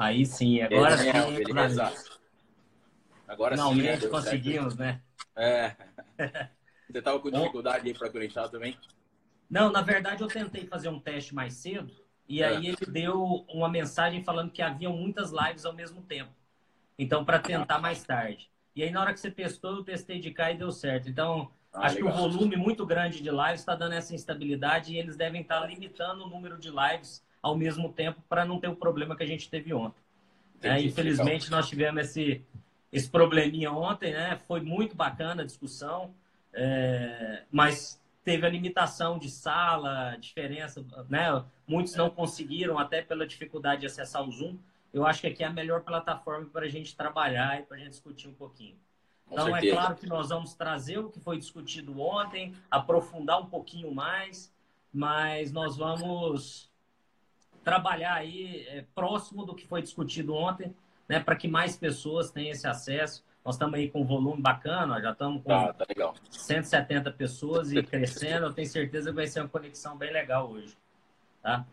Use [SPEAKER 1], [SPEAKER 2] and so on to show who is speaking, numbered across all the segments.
[SPEAKER 1] Aí sim, agora sim.
[SPEAKER 2] Agora
[SPEAKER 1] Finalmente
[SPEAKER 2] sim, né?
[SPEAKER 1] conseguimos, né?
[SPEAKER 2] É. Você estava com dificuldade aí para conectar também?
[SPEAKER 1] Não, na verdade eu tentei fazer um teste mais cedo e é. aí ele deu uma mensagem falando que haviam muitas lives ao mesmo tempo. Então, para tentar mais tarde. E aí, na hora que você testou, eu testei de cá e deu certo. Então, ah, acho legal. que o volume muito grande de lives está dando essa instabilidade e eles devem estar tá limitando o número de lives ao mesmo tempo para não ter o problema que a gente teve ontem. É, infelizmente, legal. nós tivemos esse, esse probleminha ontem, né? Foi muito bacana a discussão, é, mas teve a limitação de sala, diferença, né? Muitos não conseguiram, até pela dificuldade de acessar o Zoom. Eu acho que aqui é a melhor plataforma para a gente trabalhar e para a gente discutir um pouquinho. Então, é claro que nós vamos trazer o que foi discutido ontem, aprofundar um pouquinho mais, mas nós vamos trabalhar aí é, próximo do que foi discutido ontem, né, para que mais pessoas tenham esse acesso. Nós estamos aí com um volume bacana, já estamos com
[SPEAKER 2] tá, tá
[SPEAKER 1] 170 pessoas e crescendo. Eu tenho certeza que vai ser uma conexão bem legal hoje. Tá?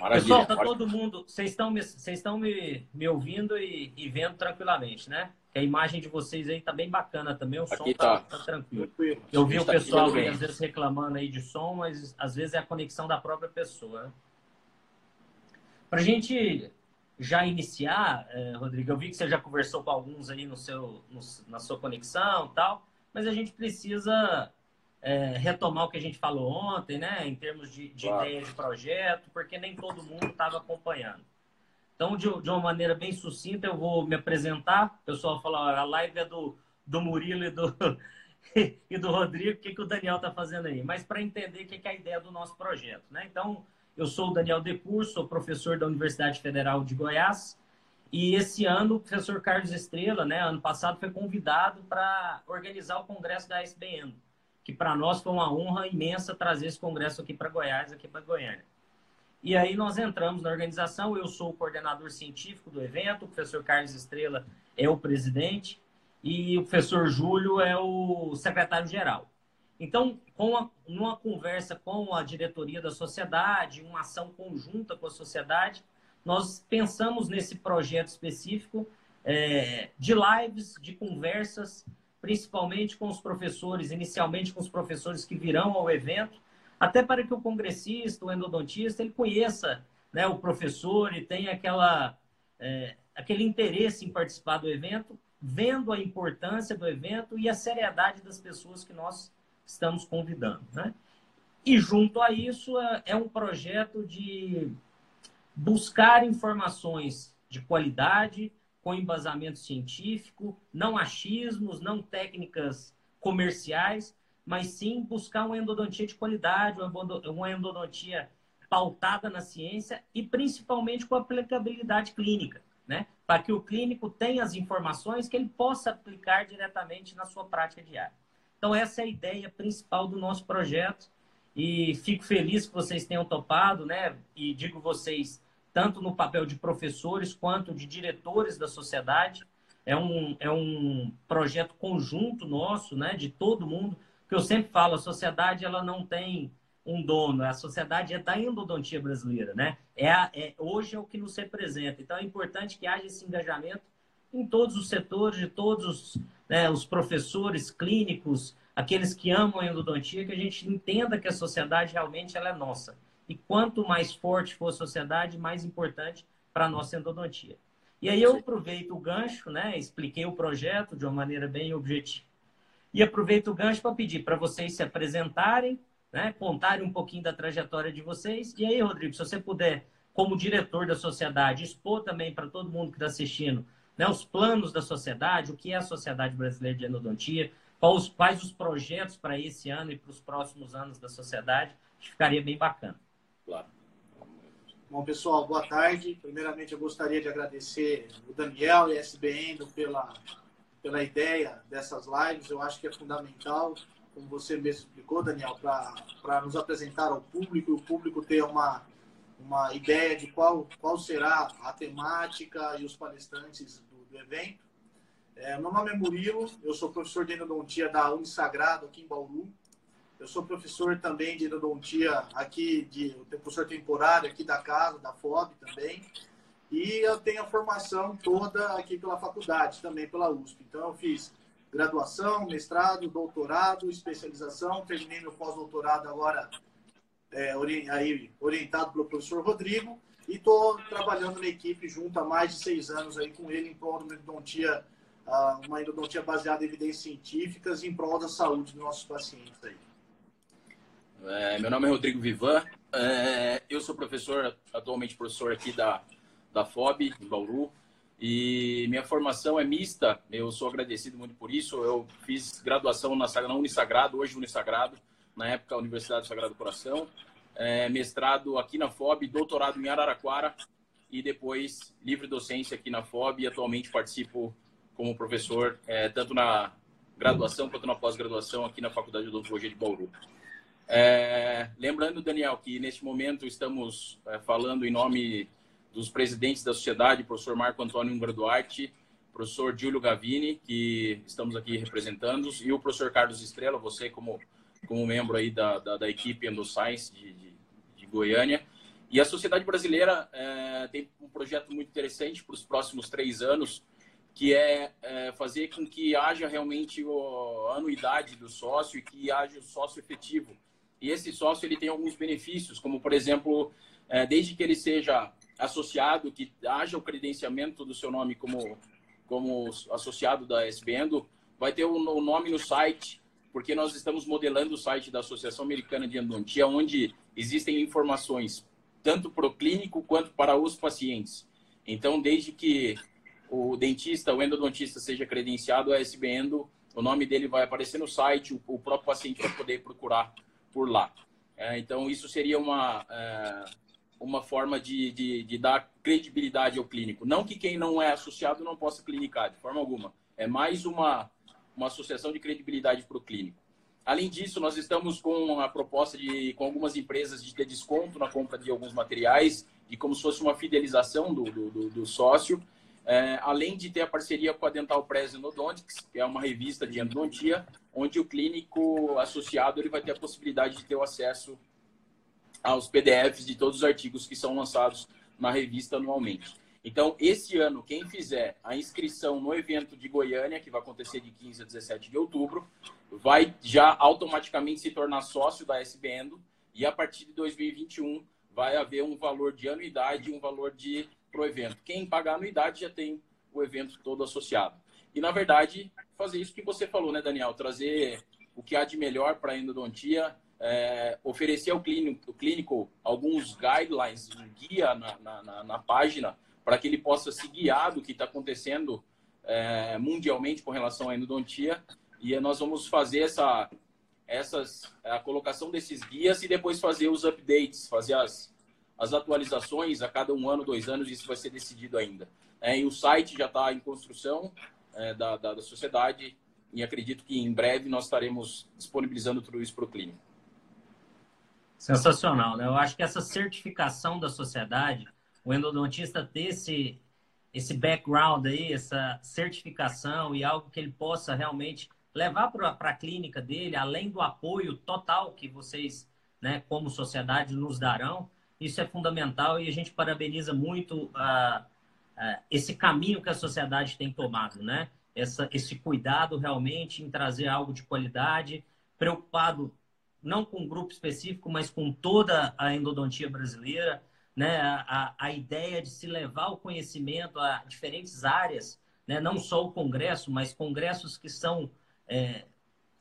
[SPEAKER 1] Maravilha. Pessoal, tá todo mundo. Vocês estão me, vocês estão me, me ouvindo e, e vendo tranquilamente, né? Que a imagem de vocês aí tá bem bacana também, o som tá, tá, tá tranquilo. Eu vi o pessoal aí, às vezes reclamando aí de som, mas às vezes é a conexão da própria pessoa. Né? Para a gente já iniciar, eh, Rodrigo, eu vi que você já conversou com alguns aí no seu, no, na sua conexão tal, mas a gente precisa é, retomar o que a gente falou ontem, né, em termos de, de claro. ideia de projeto, porque nem todo mundo estava acompanhando. Então, de, de, uma maneira bem sucinta, eu vou me apresentar. O pessoal fala, a live é do, do Murilo e do, e do Rodrigo, o que, que o Daniel está fazendo aí? Mas para entender o que, que é a ideia do nosso projeto. Né? Então, eu sou o Daniel Depur, sou professor da Universidade Federal de Goiás. E esse ano, o professor Carlos Estrela, né, ano passado, foi convidado para organizar o congresso da SBN que para nós foi uma honra imensa trazer esse congresso aqui para Goiás, aqui para Goiânia. E aí nós entramos na organização, eu sou o coordenador científico do evento, o professor Carlos Estrela é o presidente e o professor Júlio é o secretário-geral. Então, com a, numa conversa com a diretoria da sociedade, uma ação conjunta com a sociedade, nós pensamos nesse projeto específico é, de lives, de conversas, principalmente com os professores, inicialmente com os professores que virão ao evento, até para que o congressista, o endodontista, ele conheça né, o professor e tenha aquela, é, aquele interesse em participar do evento, vendo a importância do evento e a seriedade das pessoas que nós estamos convidando. Né? E junto a isso é, é um projeto de buscar informações de qualidade, com embasamento científico, não achismos, não técnicas comerciais, mas sim buscar uma endodontia de qualidade, uma endodontia pautada na ciência e principalmente com aplicabilidade clínica, né? Para que o clínico tenha as informações que ele possa aplicar diretamente na sua prática diária. Então essa é a ideia principal do nosso projeto e fico feliz que vocês tenham topado, né? E digo vocês tanto no papel de professores quanto de diretores da sociedade. É um, é um projeto conjunto nosso, né, de todo mundo, que eu sempre falo, a sociedade ela não tem um dono, a sociedade é da endodontia brasileira, né? É, a, é hoje é o que nos representa. Então é importante que haja esse engajamento em todos os setores, de todos os, né, os professores clínicos, aqueles que amam a endodontia, que a gente entenda que a sociedade realmente ela é nossa. E quanto mais forte for a sociedade, mais importante para a nossa endodontia. E aí eu aproveito o gancho, né? Expliquei o projeto de uma maneira bem objetiva. E aproveito o gancho para pedir para vocês se apresentarem, né? Contarem um pouquinho da trajetória de vocês. E aí, Rodrigo, se você puder, como diretor da sociedade, expor também para todo mundo que está assistindo, né? Os planos da sociedade, o que é a Sociedade Brasileira de Endodontia, quais, quais os projetos para esse ano e para os próximos anos da sociedade, ficaria bem bacana.
[SPEAKER 3] Claro. Bom, pessoal, boa tarde. Primeiramente, eu gostaria de agradecer o Daniel e a SBN pela, pela ideia dessas lives. Eu acho que é fundamental, como você mesmo explicou, Daniel, para nos apresentar ao público e o público ter uma, uma ideia de qual, qual será a temática e os palestrantes do, do evento. É, meu nome é Murilo, eu sou professor de endodontia da Unisagrado aqui em Bauru. Eu sou professor também de endodontia aqui, de professor temporário aqui da casa, da FOB também. E eu tenho a formação toda aqui pela faculdade, também pela USP. Então, eu fiz graduação, mestrado, doutorado, especialização, terminei meu pós-doutorado agora é, aí, orientado pelo professor Rodrigo e estou trabalhando na equipe junto há mais de seis anos aí com ele em prol de uma endodontia, ah, uma endodontia baseada em evidências científicas em prol da saúde dos nossos pacientes aí.
[SPEAKER 2] É, meu nome é Rodrigo Vivan, é, eu sou professor, atualmente professor aqui da, da FOB, em Bauru, e minha formação é mista, eu sou agradecido muito por isso. Eu fiz graduação na, na Unisagrado, hoje Unisagrado, na época Universidade do Sagrado Coração, é, mestrado aqui na FOB, doutorado em Araraquara e depois livre docência aqui na FOB e atualmente participo como professor é, tanto na graduação quanto na pós-graduação aqui na Faculdade de Odontologia de Bauru. É, lembrando, Daniel, que neste momento estamos é, falando em nome dos presidentes da sociedade, professor Marco Antônio Umbra Duarte, professor Júlio Gavini, que estamos aqui representando, e o professor Carlos Estrela, você como, como membro aí da, da, da equipe Endoscience de, de, de, Goiânia. E a sociedade brasileira é, tem um projeto muito interessante para os próximos três anos, que é, é, fazer com que haja realmente a anuidade do sócio e que haja o sócio efetivo. E esse sócio ele tem alguns benefícios, como, por exemplo, é, desde que ele seja associado, que haja o credenciamento do seu nome como, como associado da SBENDO, vai ter o, o nome no site, porque nós estamos modelando o site da Associação Americana de Endodontia, onde existem informações tanto para o clínico quanto para os pacientes. Então, desde que o dentista, o endodontista seja credenciado a SBENDO, o nome dele vai aparecer no site, o, o próprio paciente vai poder procurar por lá. É, então, isso seria uma, é, uma forma de, de, de, dar credibilidade ao clínico. Não que quem não é associado não possa clinicar, de forma alguma. É mais uma, uma associação de credibilidade para o clínico. Além disso, nós estamos com a proposta de, com algumas empresas de ter desconto na compra de alguns materiais, de como se fosse uma fidelização do, do, do sócio. É, além de ter a parceria com a Dental Press Endodontics, que é uma revista de endodontia, onde o clínico associado ele vai ter a possibilidade de ter o acesso aos PDFs de todos os artigos que são lançados na revista anualmente. Então, esse ano, quem fizer a inscrição no evento de Goiânia, que vai acontecer de 15 a 17 de outubro, vai já automaticamente se tornar sócio da SBEndo e a partir de 2021 vai haver um valor de anuidade e um valor de pro evento. Quem pagar anuidade já tem o evento todo associado. E, na verdade, fazer isso que você falou, né, Daniel? Trazer o que há de melhor para a endodontia, é, oferecer ao clínico, clínico, alguns guidelines, um guia na, na, na página, para que ele possa se guiar do que está acontecendo é, mundialmente com relação à endodontia. E nós vamos fazer essa, essas, a colocação desses guias e depois fazer os updates, fazer as, as atualizações a cada um ano, dois anos, isso vai ser decidido ainda. É, e o site já está em construção é, da, da, da sociedade e acredito que em breve nós estaremos disponibilizando tudo isso para o clínico.
[SPEAKER 1] Sensacional, né? Eu acho que essa certificação da sociedade, o endodontista ter esse, esse background aí, essa certificação e algo que ele possa realmente levar para a clínica dele, além do apoio total que vocês, né, como sociedade, nos darão, isso é fundamental e a gente parabeniza muito uh, uh, esse caminho que a sociedade tem tomado, né? Essa, esse cuidado realmente em trazer algo de qualidade, preocupado não com um grupo específico, mas com toda a endodontia brasileira, né? A, a ideia de se levar o conhecimento a diferentes áreas, né? Não só o congresso, mas congressos que são é,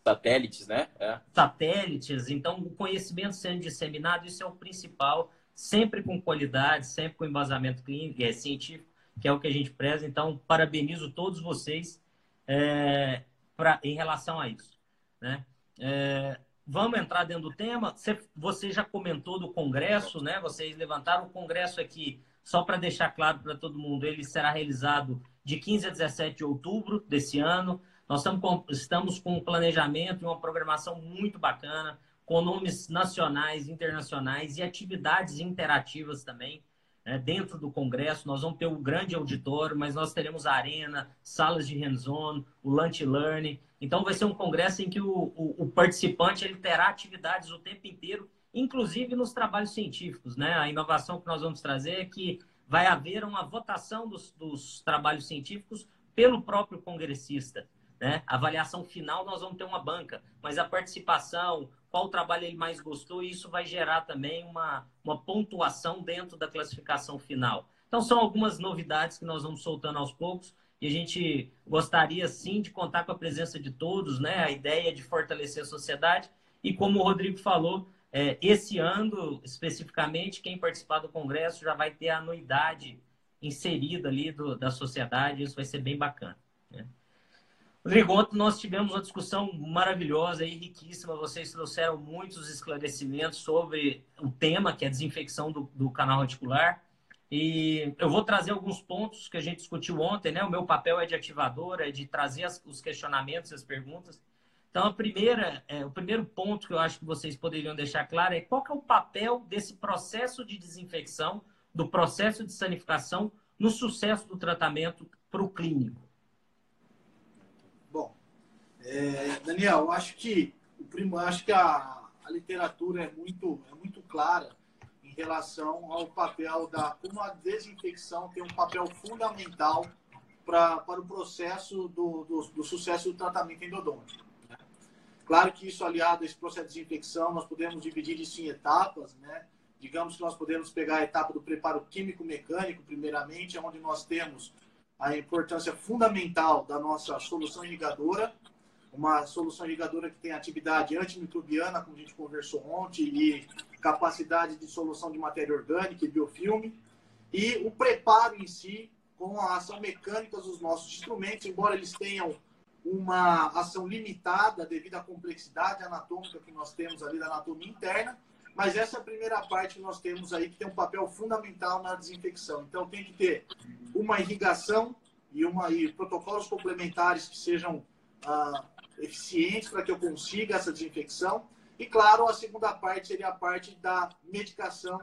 [SPEAKER 2] satélites, né?
[SPEAKER 1] É. Satélites. Então, o conhecimento sendo disseminado, isso é o principal, sempre com qualidade, sempre com embasamento clínico, é, científico, que é o que a gente preza. Então, parabenizo todos vocês é, pra, em relação a isso, né? É, Vamos entrar dentro do tema. Você já comentou do Congresso, né? Vocês levantaram o Congresso aqui, só para deixar claro para todo mundo, ele será realizado de 15 a 17 de outubro desse ano. Nós estamos com, um planejamento e uma programação muito bacana, com nomes nacionais, internacionais e atividades interativas também. Né? Dentro do Congresso, nós vamos ter o grande auditório, mas nós teremos arena, salas de hands-on, o lunch learning. Então, vai ser um congresso em que o, o, o, participante ele terá atividades o tempo inteiro, inclusive nos trabalhos científicos. Né? A inovação que nós vamos trazer é que vai haver uma votação dos, dos trabalhos científicos pelo próprio congressista. Né? A avaliação final nós vamos ter uma banca, mas a participação, qual trabalho ele mais gostou, isso vai gerar também uma, uma pontuação dentro da classificação final. Então são algumas novidades que nós vamos soltando aos poucos e a gente gostaria sim de contar com a presença de todos, né? A ideia de fortalecer a sociedade e como o Rodrigo falou, é, esse ano, especificamente, quem participar do Congresso já vai ter a anuidade inserida ali do, da sociedade, isso vai ser bem bacana. Rodrigo, ontem nós tivemos uma discussão maravilhosa e riquíssima. Vocês trouxeram muitos esclarecimentos sobre o tema, que é a desinfecção do, do canal reticular. E eu vou trazer alguns pontos que a gente discutiu ontem, né? O meu papel é de ativadora, é de trazer as, os questionamentos, as perguntas. Então, a primeira, é, o primeiro ponto que eu acho que vocês poderiam deixar claro é qual é o papel desse processo de desinfecção, do processo de sanificação, no sucesso do tratamento para o clínico.
[SPEAKER 3] É, Daniel, acho que o primo, acho que a, a literatura é muito, é muito clara em relação ao papel da como a desinfecção tem um papel fundamental pra, para o processo do, do, do sucesso do tratamento endodôntico. Claro que isso aliado a esse processo de desinfecção, nós podemos dividir isso em etapas, né? Digamos que nós podemos pegar a etapa do preparo químico-mecânico, primeiramente, onde nós temos a importância fundamental da nossa solução irrigadora, uma solução irrigadora que tem atividade antimicrobiana, como a gente conversou ontem, e capacidade de solução de matéria orgânica e biofilme, e o preparo em si, com a ação mecânica dos nossos instrumentos, embora eles tenham uma ação limitada devido à complexidade anatômica que nós temos ali da anatomia interna, mas essa é a primeira parte que nós temos aí que tem um papel fundamental na desinfecção. Então tem que ter uma irrigação e, uma, e protocolos complementares que sejam ah, eficientes para que eu consiga essa desinfecção. E claro, a segunda parte seria a parte da medicação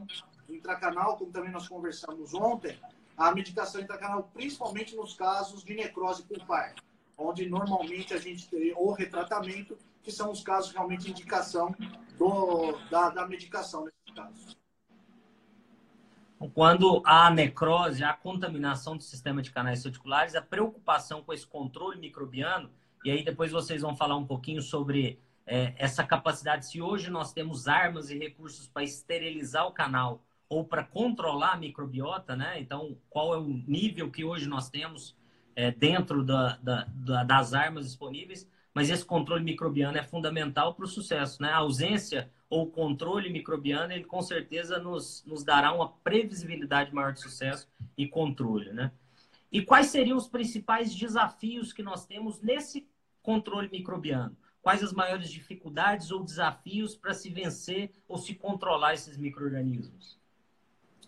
[SPEAKER 3] intracanal, como também nós conversamos ontem, a medicação intracanal, principalmente nos casos de necrose pulpar onde normalmente a gente tem o retratamento, que são os casos realmente de indicação do, da, da medicação nesse caso.
[SPEAKER 1] Quando há necrose, há contaminação do sistema de canais reticulares, a preocupação com esse controle microbiano, e aí depois vocês vão falar um pouquinho sobre é, essa capacidade, se hoje nós temos armas e recursos para esterilizar o canal ou para controlar a microbiota, né? Então, qual é o nível que hoje nós temos é, dentro da, da, da, das armas disponíveis, mas esse controle microbiano é fundamental para o sucesso. Né? A ausência ou controle microbiano, ele com certeza nos, nos dará uma previsibilidade maior de sucesso e controle. Né? E quais seriam os principais desafios que nós temos nesse controle microbiano? Quais as maiores dificuldades ou desafios para se vencer ou se controlar esses micro-organismos?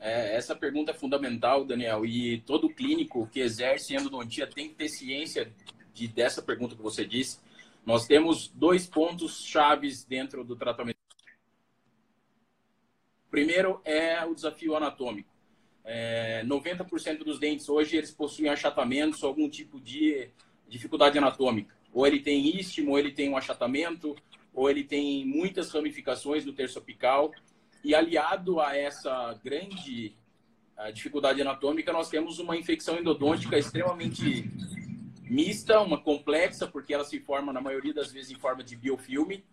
[SPEAKER 2] É, essa pergunta é fundamental, Daniel, e todo clínico que exerce endodontia tem que ter ciência de, dessa pergunta que você disse. Nós temos dois pontos chaves dentro do tratamento. Primeiro é o desafio anatômico. É, 90% dos dentes hoje eles possuem achatamentos ou algum tipo de dificuldade anatômica. Ou ele tem istmo, ou ele tem um achatamento, ou ele tem muitas ramificações do terço apical. E aliado a essa grande dificuldade anatômica, nós temos uma infecção endodôntica extremamente mista, uma complexa, porque ela se forma, na maioria das vezes, em forma de biofilme.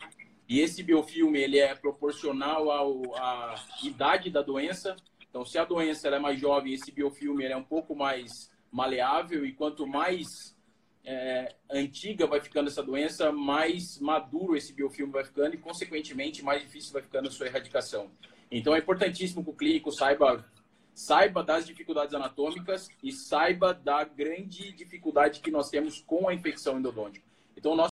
[SPEAKER 2] E esse biofilme ele é proporcional ao, à idade da doença. Então, se a doença é mais jovem, esse biofilme é um pouco mais maleável. E quanto mais é, antiga vai ficando essa doença, mais maduro esse biofilme vai ficando e, consequentemente, mais difícil vai ficando a sua erradicação. Então, é importantíssimo que o clínico saiba, saiba das dificuldades anatômicas e saiba da grande dificuldade que nós temos com a infecção endodôntica. Então, nós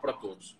[SPEAKER 2] para todos.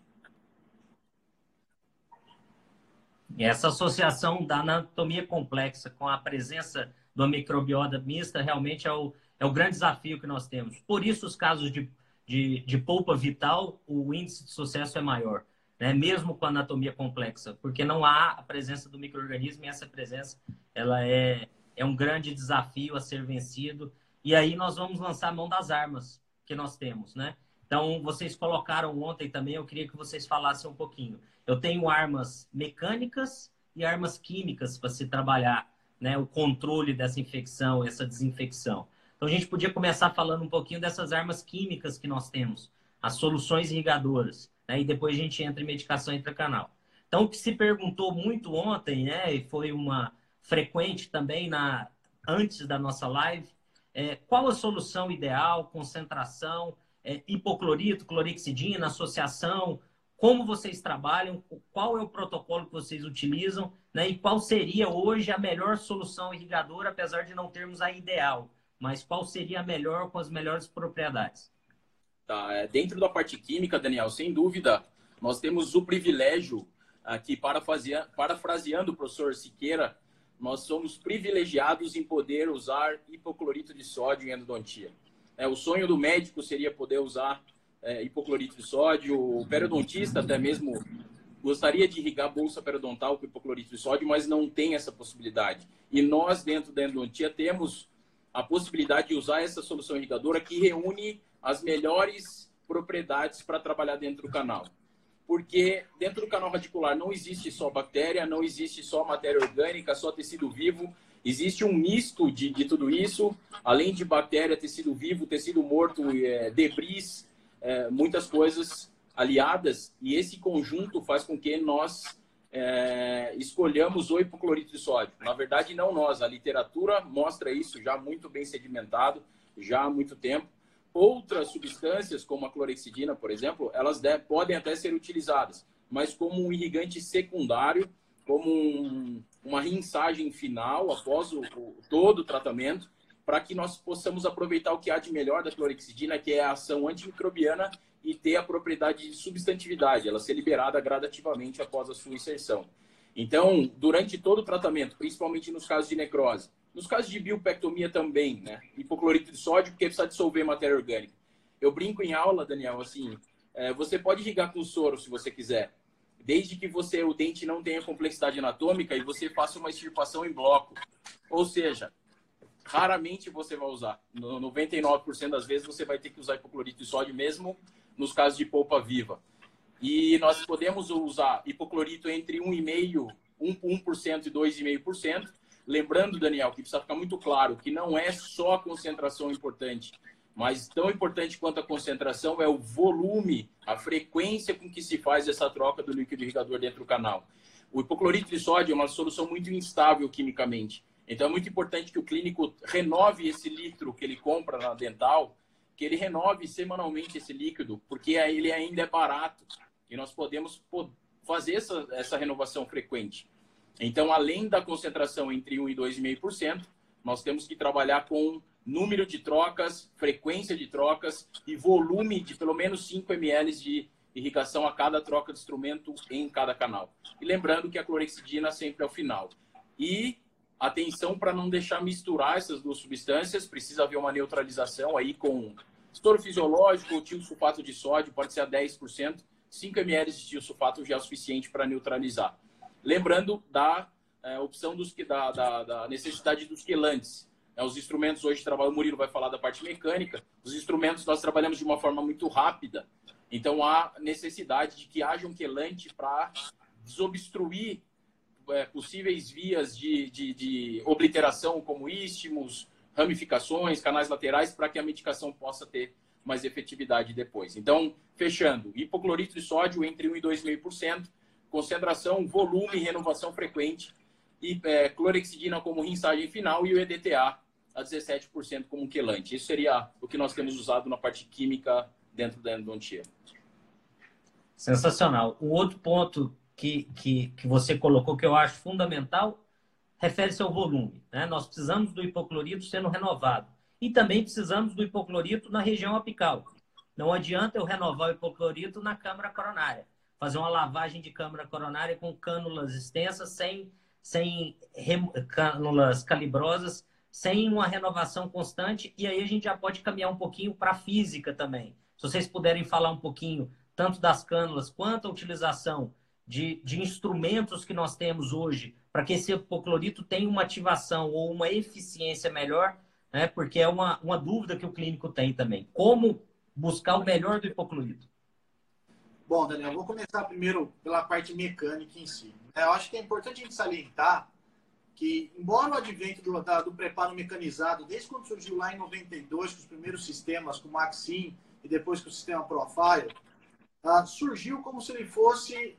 [SPEAKER 1] E essa associação da anatomia complexa com a presença da microbiota mista realmente é o, é o grande desafio que nós temos. Por isso, os casos de, de, de polpa vital, o índice de sucesso é maior, né? mesmo com anatomia complexa, porque não há a presença do microorganismo e essa presença ela é, é um grande desafio a ser vencido. E aí nós vamos lançar a mão das armas que nós temos, né? Então, vocês colocaram ontem também, eu queria que vocês falassem um pouquinho. Eu tenho armas mecânicas e armas químicas para se trabalhar né, o controle dessa infecção, essa desinfecção. Então, a gente podia começar falando um pouquinho dessas armas químicas que nós temos, as soluções irrigadoras, né, e depois a gente entra em medicação intracanal. Então, o que se perguntou muito ontem, né, e foi uma frequente também na antes da nossa live, é, qual a solução ideal, concentração, é, hipoclorito, clorexidina, associação, como vocês trabalham, qual é o protocolo que vocês utilizam, né? E qual seria hoje a melhor solução irrigadora, apesar de não termos a ideal, mas qual seria a melhor com as melhores propriedades?
[SPEAKER 2] Tá, é, dentro da parte química, Daniel, sem dúvida, nós temos o privilégio aqui, parafraseando o professor Siqueira, nós somos privilegiados em poder usar hipoclorito de sódio em endodontia. É, o sonho do médico seria poder usar é, hipoclorito de sódio. O periodontista até mesmo gostaria de irrigar bolsa periodontal com hipoclorito de sódio, mas não tem essa possibilidade. E nós, dentro da endodontia, temos a possibilidade de usar essa solução irrigadora que reúne as melhores propriedades para trabalhar dentro do canal. Porque dentro do canal radicular não existe só bactéria, não existe só matéria orgânica, só tecido vivo. Existe um misto de, de tudo isso, além de bactéria, tecido vivo, tecido morto, é, debris, é, muitas coisas aliadas e esse conjunto faz com que nós é, escolhamos o hipoclorito de sódio. Na verdade, não nós, a literatura mostra isso já muito bem sedimentado, já há muito tempo. Outras substâncias, como a clorexidina, por exemplo, elas podem até ser utilizadas, mas como um irrigante secundário, como um, uma rinsagem final após o, o, todo o tratamento, para que nós possamos aproveitar o que há de melhor da clorexidina, que é a ação antimicrobiana e ter a propriedade de substantividade, ela ser liberada gradativamente após a sua inserção. Então, durante todo o tratamento, principalmente nos casos de necrose, nos casos de biopectomia também, né? Hipoclorito de sódio, porque precisa dissolver matéria orgânica. Eu brinco em aula, Daniel, assim, é, você pode irrigar com soro se você quiser, desde que você o dente não tenha complexidade anatômica e você faça uma extirpação em bloco. Ou seja, raramente você vai usar. No 99% das vezes você vai ter que usar hipoclorito de sódio mesmo nos casos de polpa viva. E nós podemos usar hipoclorito entre 1,5%, 1% e 2,5%. Lembrando, Daniel, que precisa ficar muito claro que não é só a concentração importante, mas tão importante quanto a concentração é o volume, a frequência com que se faz essa troca do líquido irrigador dentro do canal. O hipoclorito de sódio é uma solução muito instável quimicamente. Então é muito importante que o clínico renove esse litro que ele compra na dental, que ele renove semanalmente esse líquido, porque ele ainda é barato e nós podemos fazer essa, essa renovação frequente. Então, além da concentração entre 1 e 2,5%, nós temos que trabalhar com número de trocas, frequência de trocas e volume de pelo menos 5 ml de irrigação a cada troca de instrumento em cada canal. E lembrando que a clorexidina sempre é o final. E Atenção para não deixar misturar essas duas substâncias, precisa haver uma neutralização aí com estouro fisiológico ou tiosulfato de sódio, pode ser a 10%, 5 ml de tiosulfato já é o suficiente para neutralizar. Lembrando da é, opção dos, da, da, da, necessidade dos quelantes. É, os instrumentos hoje trabalham, o Murilo vai falar da parte mecânica, os instrumentos nós trabalhamos de uma forma muito rápida, então há necessidade de que haja um quelante para desobstruir é, possíveis vias de, de, de obliteração, como istmos, ramificações, canais laterais, para que a medicação possa ter mais efetividade depois. Então, fechando, hipoclorito de sódio entre 1 e 2,5%, concentração, volume renovação frequente, e é, clorexidina como rinsagem final e o EDTA a 17% como quelante. Isso seria o que nós temos usado na parte química dentro da endodontia.
[SPEAKER 1] Sensacional. O outro ponto que, que, que você colocou, que eu acho fundamental, refere-se ao volume. Né? Nós precisamos do hipoclorito sendo renovado. E também precisamos do hipoclorito na região apical. Não adianta eu renovar o hipoclorito na câmara coronária. Fazer uma lavagem de câmara coronária com cânulas extensas, sem, sem cânulas calibrosas, sem uma renovação constante. E aí a gente já pode caminhar um pouquinho para a física também. Se vocês puderem falar um pouquinho tanto das cânulas quanto a utilização de, de instrumentos que nós temos hoje para que esse hipoclorito tenha uma ativação ou uma eficiência melhor, né? porque é uma, uma dúvida que o clínico tem também. Como buscar o melhor do hipoclorito?
[SPEAKER 3] Bom, Daniel, vou começar primeiro pela parte mecânica em si. É, eu acho que é importante a gente salientar que, embora o advento do, do preparo mecanizado, desde quando surgiu lá em 92, com os primeiros sistemas, com o Maxim e depois com o sistema Profile, uh, surgiu como se ele fosse,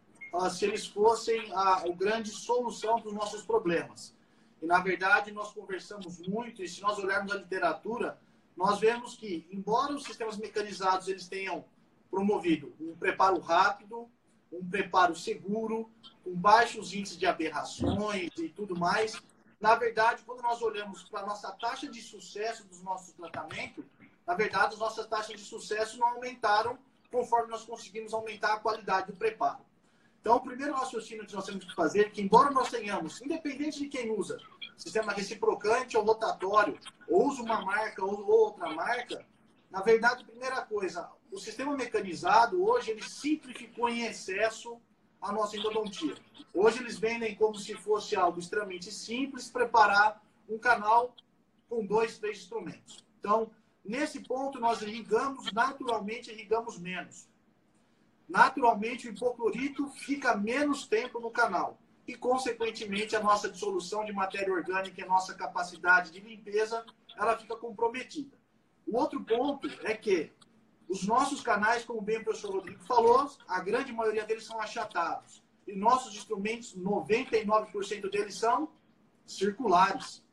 [SPEAKER 3] se eles fossem a, a grande solução para os nossos problemas. E, na verdade, nós conversamos muito, e se nós olharmos a literatura, nós vemos que, embora os sistemas mecanizados eles tenham promovido um preparo rápido, um preparo seguro, com baixos índices de aberrações e tudo mais, na verdade, quando nós olhamos para a nossa taxa de sucesso dos nossos tratamentos, na verdade, as nossas taxas de sucesso não aumentaram conforme nós conseguimos aumentar a qualidade do preparo. Então, o primeiro raciocínio que nós temos que fazer é que, embora nós tenhamos, independente de quem usa, sistema reciprocante ou rotatório, ou usa uma marca ou outra marca, na verdade, primeira coisa, o sistema mecanizado, hoje, ele simplificou em excesso a nossa endodontia. Hoje, eles vendem como se fosse algo extremamente simples preparar um canal com dois, três instrumentos. Então, nesse ponto, nós irrigamos naturalmente, irrigamos menos naturalmente o hipoclorito fica menos tempo no canal e, consequentemente, a nossa dissolução de matéria orgânica e a nossa capacidade de limpeza ela fica comprometida. O outro ponto é que os nossos canais, como bem o professor Rodrigo falou, a grande maioria deles são achatados. E nossos instrumentos, 99% deles são circulares,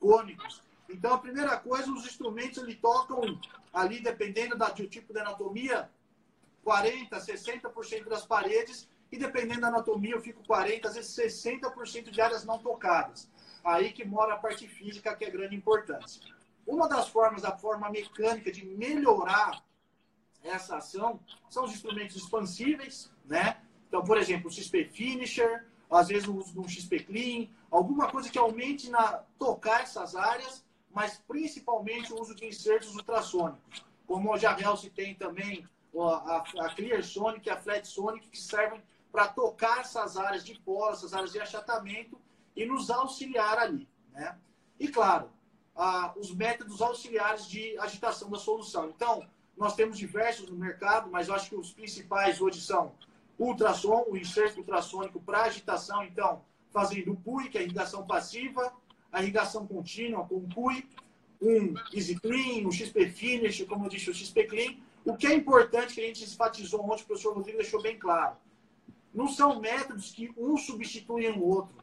[SPEAKER 3] cônicos. Então, a primeira coisa, os instrumentos ele tocam ali, dependendo do tipo de anatomia, 40%, 60% das paredes e dependendo da anatomia eu fico 40%, às vezes 60% de áreas não tocadas. Aí que mora a parte física, que é grande importância. Uma das formas, a forma mecânica de melhorar essa ação são os instrumentos expansíveis, né? Então, por exemplo, o XP Finisher, às vezes o uso de um XP Clean, alguma coisa que aumente na tocar essas áreas, mas principalmente o uso de insertos ultrassônicos. Como o Jarrell se tem também a, a Clear Sonic e a Flat Sonic, que servem para tocar essas áreas de polo, essas áreas de achatamento e nos auxiliar ali. Né? E, claro, a, os métodos auxiliares de agitação da solução. Então, nós temos diversos no mercado, mas eu acho que os principais hoje são ultrassom, o inserto ultrassônico para agitação, então, fazendo o PUI, que é a irrigação passiva, a irrigação contínua com o PUI, um Easy Clean, um XP Finish, como eu disse, o XP Clean, o que é importante, que a gente enfatizou ontem, o professor Rodrigo deixou bem claro. Não são métodos que um substitui o outro.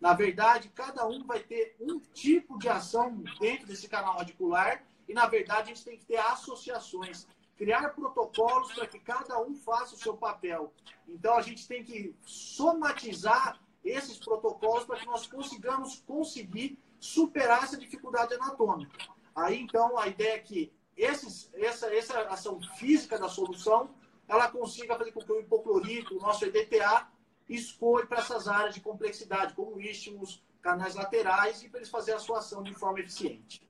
[SPEAKER 3] Na verdade, cada um vai ter um tipo de ação dentro desse canal radicular e, na verdade, a gente tem que ter associações, criar protocolos para que cada um faça o seu papel. Então, a gente tem que somatizar esses protocolos para que nós consigamos conseguir superar essa dificuldade anatômica. Aí, então, a ideia é que esses, essa, essa ação física da solução ela consiga fazer com que o hipoclorito, o nosso EDTA, escolha para essas áreas de complexidade, como istmos, canais laterais, e para eles fazerem a sua ação de forma eficiente.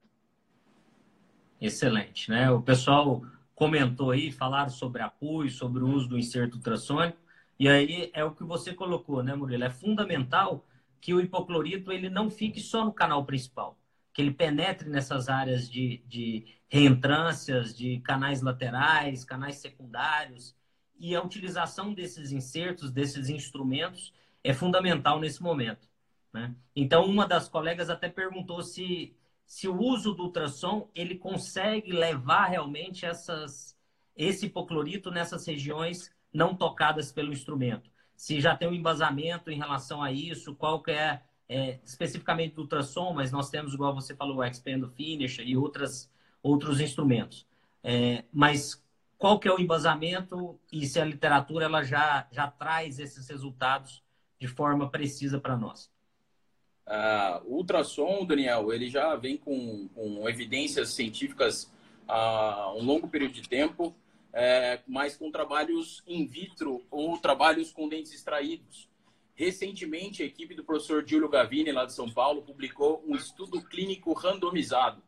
[SPEAKER 1] Excelente, né? O pessoal comentou aí, falaram sobre apoio, sobre o uso do inserto ultrassônico, e aí é o que você colocou, né, Murilo? É fundamental que o hipoclorito ele não fique só no canal principal que ele penetre nessas áreas de, de reentrâncias, de canais laterais, canais secundários. E a utilização desses insertos, desses instrumentos, é fundamental nesse momento. Né? Então, uma das colegas até perguntou se, se o uso do ultrassom ele consegue levar realmente essas, esse hipoclorito nessas regiões não tocadas pelo instrumento. Se já tem um embasamento em relação a isso, qual que é é, especificamente do ultrassom, mas nós temos, igual você falou, o Expand Finish e outras, outros instrumentos. É, mas qual que é o embasamento e se a literatura ela já, já traz esses resultados de forma precisa para nós?
[SPEAKER 2] O ultrassom, Daniel, ele já vem com, com evidências científicas há um longo período de tempo, é, mas com trabalhos in vitro ou trabalhos com dentes extraídos. Recentemente, a equipe do professor Giulio Gavini, lá de São Paulo, publicou um estudo clínico randomizado,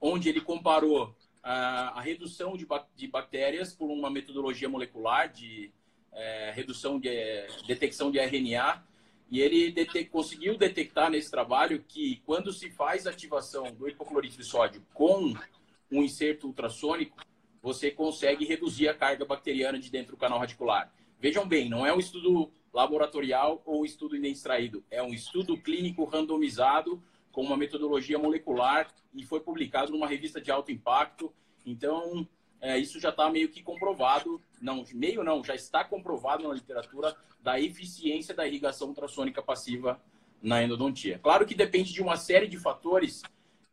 [SPEAKER 2] onde ele comparou a, a redução de, de, bactérias por uma metodologia molecular de é, redução de detecção de RNA, e ele dete conseguiu detectar nesse trabalho que quando se faz ativação do hipoclorito de sódio com um inserto ultrassônico, você consegue reduzir a carga bacteriana de dentro do canal radicular. Vejam bem, não é um estudo laboratorial ou estudo extraído, é um estudo clínico randomizado com uma metodologia molecular e foi publicado numa revista de alto impacto. Então, é, isso já está meio que comprovado, não, meio não, já está comprovado na literatura da eficiência da irrigação ultrassônica passiva na endodontia. Claro que depende de uma série de fatores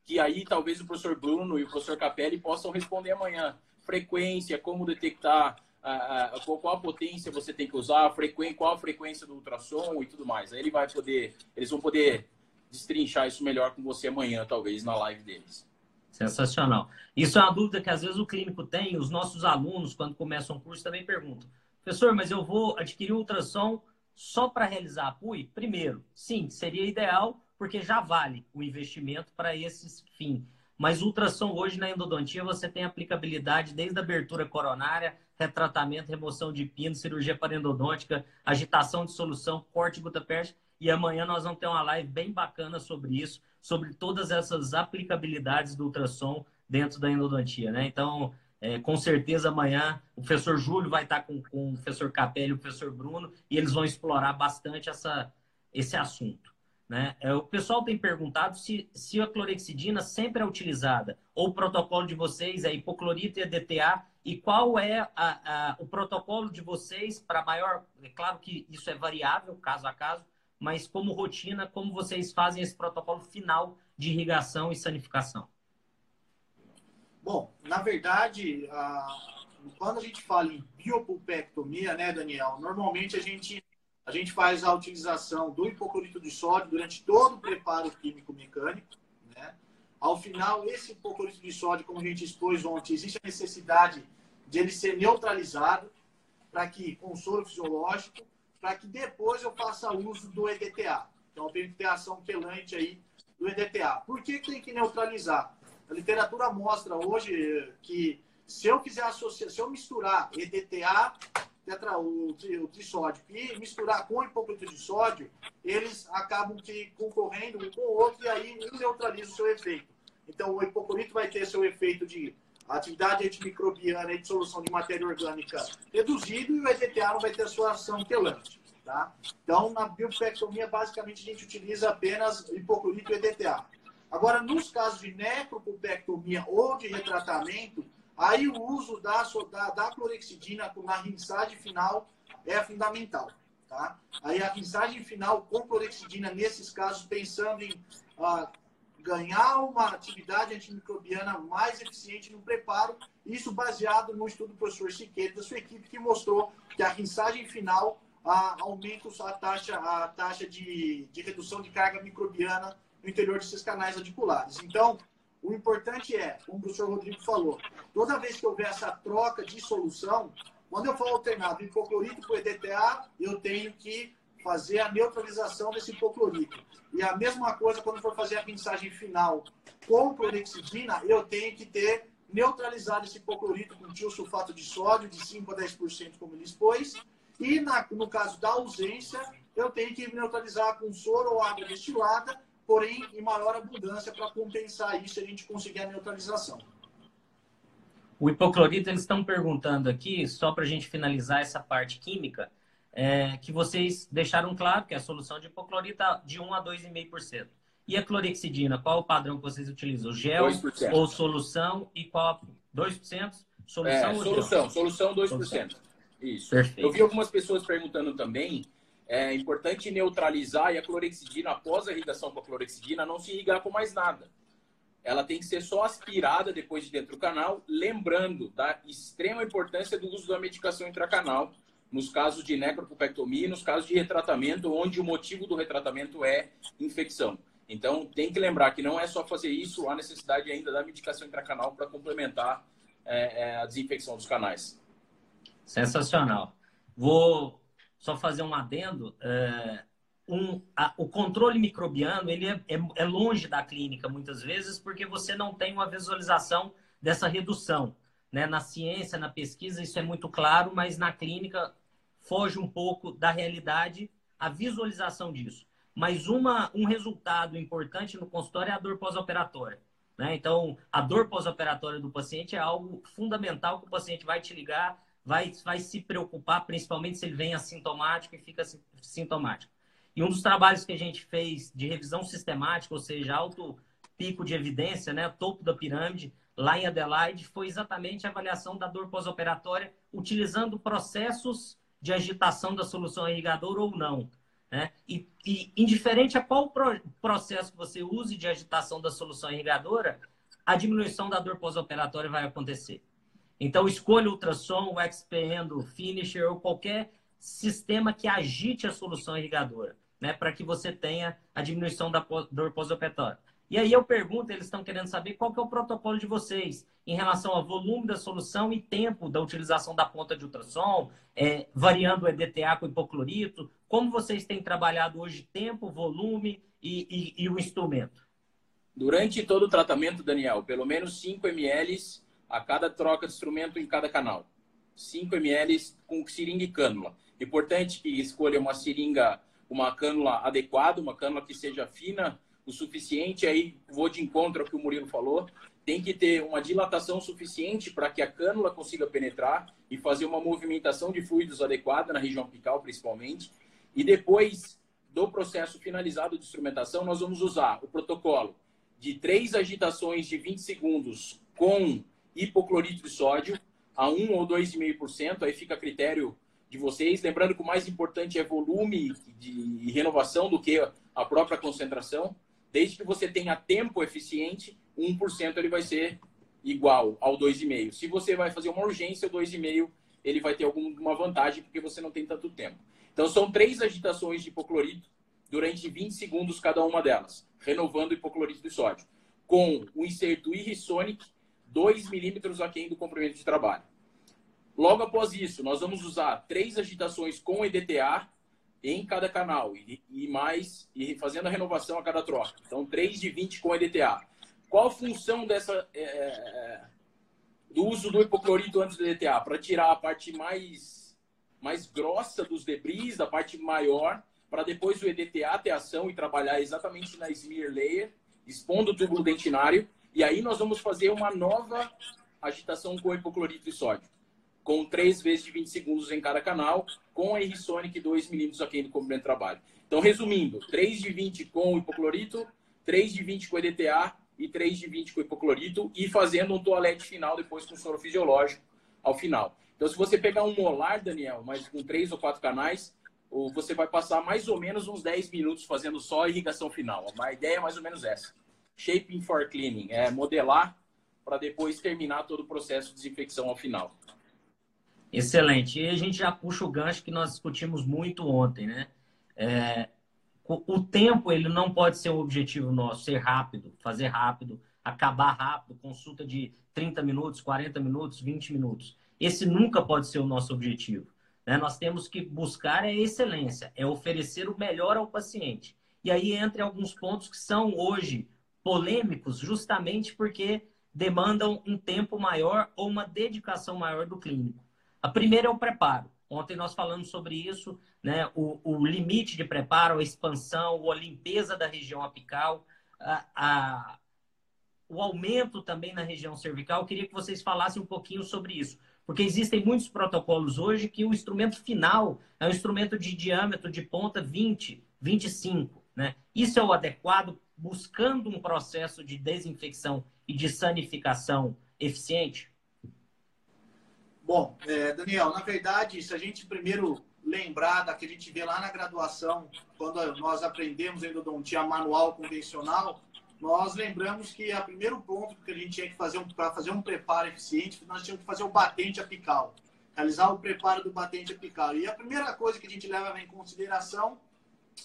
[SPEAKER 2] que aí talvez o professor Bruno e o professor Capelli possam responder amanhã. Frequência, como detectar, a, qual a potência você tem que usar, qual a frequência do ultrassom e tudo mais. Aí ele vai poder, eles vão poder destrinchar isso melhor com você amanhã, talvez, na live deles.
[SPEAKER 1] Sensacional. Isso é uma dúvida que às vezes o clínico tem, os nossos alunos, quando começam o curso, também perguntam. Professor, mas eu vou adquirir ultrassom só para realizar a PUI? Primeiro, sim, seria ideal, porque já vale o investimento para esse fim. Mas ultrassom hoje na endodontia você tem aplicabilidade desde a abertura coronária, retratamento, remoção de pino, cirurgia parendodôntica, agitação de solução, corte gota persa. E amanhã nós vamos ter uma live bem bacana sobre isso, sobre todas essas aplicabilidades do ultrassom dentro da endodontia, né? Então, é, com certeza amanhã o professor Júlio vai estar com, com o professor Capelli e o professor Bruno e eles vão explorar bastante essa, esse assunto. Né? É, o pessoal tem perguntado se, se a clorexidina sempre é utilizada, ou o protocolo de vocês é hipoclorito e EDTA, e qual é a, a, o protocolo de vocês para maior. É claro que isso é variável, caso a caso, mas como rotina, como vocês fazem esse protocolo final de irrigação e sanificação?
[SPEAKER 3] Bom, na verdade, quando a gente fala em biopulpectomia, né, Daniel, normalmente a gente a gente faz a utilização do hipoclorito de sódio durante todo o preparo químico-mecânico. Né? Ao final, esse hipoclorito de sódio, como a gente expôs ontem, existe a necessidade de ele ser neutralizado para que, com soro fisiológico, para que depois eu faça uso do EDTA. Então, ter ação quelante aí do EDTA. Por que tem que neutralizar? A literatura mostra hoje que se eu fizer associar, se eu misturar EDTA tetra, o, o trisódio e misturar com hipoclorito de sódio, eles acabam que concorrendo um com o outro e aí um neutraliza o seu efeito. Então, o hipoclorito vai ter seu efeito de atividade antimicrobiana e de solução de matéria orgânica reduzido e o EDTA não vai ter a sua ação quelante. Tá? Então, na biopectomia, basicamente, a gente utiliza apenas hipoclorito e EDTA. Agora, nos casos de necropulpectomia ou de retratamento, Aí o uso da, da, da clorexidina na rinçagem final é fundamental. Tá? Aí a rinçagem final com clorexidina, nesses casos, pensando em ah, ganhar uma atividade antimicrobiana mais eficiente no preparo, isso baseado no estudo do professor Siqueira da sua equipe, que mostrou que a rinçagem final ah, aumenta a taxa, a taxa de, de redução de carga microbiana no interior desses canais radiculares. Então, o importante é, como o professor Rodrigo falou, toda vez que houver essa troca de solução, quando eu for alternar hipoclorito o EDTA, eu tenho que fazer a neutralização desse hipoclorito. E a mesma coisa quando for fazer a mensagem final com clorexidina, eu tenho que ter neutralizado esse hipoclorito com tiosulfato de sódio de 5 a 10%, como ele expôs. E na, no caso da ausência, eu tenho que neutralizar com soro ou água destilada porém em maior abundância para compensar isso a gente conseguir a neutralização.
[SPEAKER 1] O hipoclorito, eles estão perguntando aqui, só para a gente finalizar essa parte química, é, que vocês deixaram claro que a solução de hipoclorito é de 1 a 2,5%. E a clorexidina, qual o padrão que vocês utilizam? Gel 2%. ou solução? E qual? 2%?
[SPEAKER 2] Solução é, ou solução, gel? solução 2%. Solução. Isso. Perfeito. Eu vi algumas pessoas perguntando também é importante neutralizar e a clorexidina, após a irrigação com a clorexidina, não se irrigar com mais nada. Ela tem que ser só aspirada depois de dentro do canal, lembrando da extrema importância do uso da medicação intracanal nos casos de necropulpectomia e nos casos de retratamento, onde o motivo do retratamento é infecção. Então, tem que lembrar que não é só fazer isso, há necessidade ainda da medicação intracanal para complementar é, é, a desinfecção dos canais.
[SPEAKER 1] Sensacional. Vou só fazer um adendo, é, um, a, o controle microbiano ele é, é, é, longe da clínica muitas vezes porque você não tem uma visualização dessa redução. Né? Na ciência, na pesquisa, isso é muito claro, mas na clínica foge um pouco da realidade a visualização disso. Mas uma, um resultado importante no consultório é a dor pós-operatória. Né? Então, a dor pós-operatória do paciente é algo fundamental que o paciente vai te ligar, vai, vai se preocupar, principalmente se ele vem assintomático e fica sintomático. E um dos trabalhos que a gente fez de revisão sistemática, ou seja, alto pico de evidência, né, topo da pirâmide, lá em Adelaide, foi exatamente a avaliação da dor pós-operatória, utilizando processos de agitação da solução irrigadora ou não. Né? E, e, indiferente a qual pro, processo você use de agitação da solução irrigadora, a diminuição da dor pós-operatória vai acontecer. Então, escolha o ultrassom, o XPN, o Finisher ou qualquer sistema que agite a solução irrigadora, né? para que você tenha a diminuição da dor pós-operatória. E aí eu pergunto, eles estão querendo saber qual que é o protocolo de vocês em relação ao volume da solução e tempo da utilização da ponta de ultrassom, é, variando o EDTA com hipoclorito. Como vocês têm trabalhado hoje tempo, volume e, e, e o instrumento?
[SPEAKER 2] Durante todo o tratamento, Daniel, pelo menos 5 ml a cada troca de instrumento em cada canal. 5 ml com seringa e cânula. Importante que escolha uma seringa, uma cânula adequada, uma cânula que seja fina, o suficiente, aí vou de encontro ao que o Murilo falou, tem que ter uma dilatação suficiente para que a cânula consiga penetrar e fazer uma movimentação de fluidos adequada na região apical, principalmente. E depois do processo finalizado de instrumentação, nós vamos usar o protocolo de três agitações de 20 segundos com hipoclorito de sódio a 1 ou 2,5%, aí fica a critério de vocês. Lembrando que o mais importante é volume de renovação do que a própria concentração. Desde que você tenha tempo eficiente, 1% ele vai ser igual ao 2,5%. Se você vai fazer uma urgência, o 2,5% ele vai ter alguma vantagem porque você não tem tanto tempo. Então, são três agitações de hipoclorito durante 20 segundos cada uma delas, renovando o hipoclorito de sódio, com o inserto Irrisonic 2 milímetros aquém do comprimento de trabalho. Logo após isso, nós vamos usar três agitações com EDTA em cada canal e, e, mais e fazendo a renovação a cada troca. Então, 3 de 20 com EDTA. Qual a função dessa é, é, é, do uso do hipoclorito antes do EDTA? Para tirar a parte mais, mais grossa dos debris, da parte maior, para depois o EDTA ter ação e trabalhar exatamente na smear layer, expondo o túbulo dentinário. E aí nós vamos fazer uma nova agitação com hipoclorito de sódio com 3 vezes de 20 segundos em cada canal, com a R-Sonic 2 milímetros aqui no comprimento de trabalho. Então, resumindo, 3 de 20 com hipoclorito, 3 de 20 com EDTA e 3 de 20 com hipoclorito e fazendo um toalete final depois com soro fisiológico ao final. Então, se você pegar um molar, Daniel, mas com 3 ou 4 canais, você vai passar mais ou menos uns 10 minutos fazendo só a irrigação final. A ideia é mais ou menos essa. Shaping for cleaning, é modelar para depois terminar todo o processo de desinfecção ao final.
[SPEAKER 1] Excelente. E a gente já puxa o gancho que nós discutimos muito ontem, né? É, o tempo ele não pode ser o objetivo nosso, ser rápido, fazer rápido, acabar rápido, consulta de 30 minutos, 40 minutos, 20 minutos. Esse nunca pode ser o nosso objetivo. Né? Nós temos que buscar a excelência, é oferecer o melhor ao paciente. E aí entra alguns pontos que são hoje polêmicos, justamente porque demandam um tempo maior ou uma dedicação maior do clínico. A primeira é o preparo. Ontem nós falamos sobre isso, né? o, o limite de preparo, a expansão, a limpeza da região apical, a, a, o aumento também na região cervical. Eu queria que vocês falassem um pouquinho sobre isso, porque existem muitos protocolos hoje que o instrumento final é um instrumento de diâmetro de ponta 20, 25. Né? Isso é o adequado, buscando um processo de desinfecção e de sanificação eficiente?
[SPEAKER 3] Bom, é, Daniel, na verdade, se a gente primeiro lembrar da que a gente vê lá na graduação, quando nós aprendemos endodontia manual convencional, nós lembramos que o primeiro ponto que a gente tinha que fazer um, para fazer um preparo eficiente, nós tínhamos que fazer o batente apical, realizar o preparo do batente apical. E a primeira coisa que a gente leva em consideração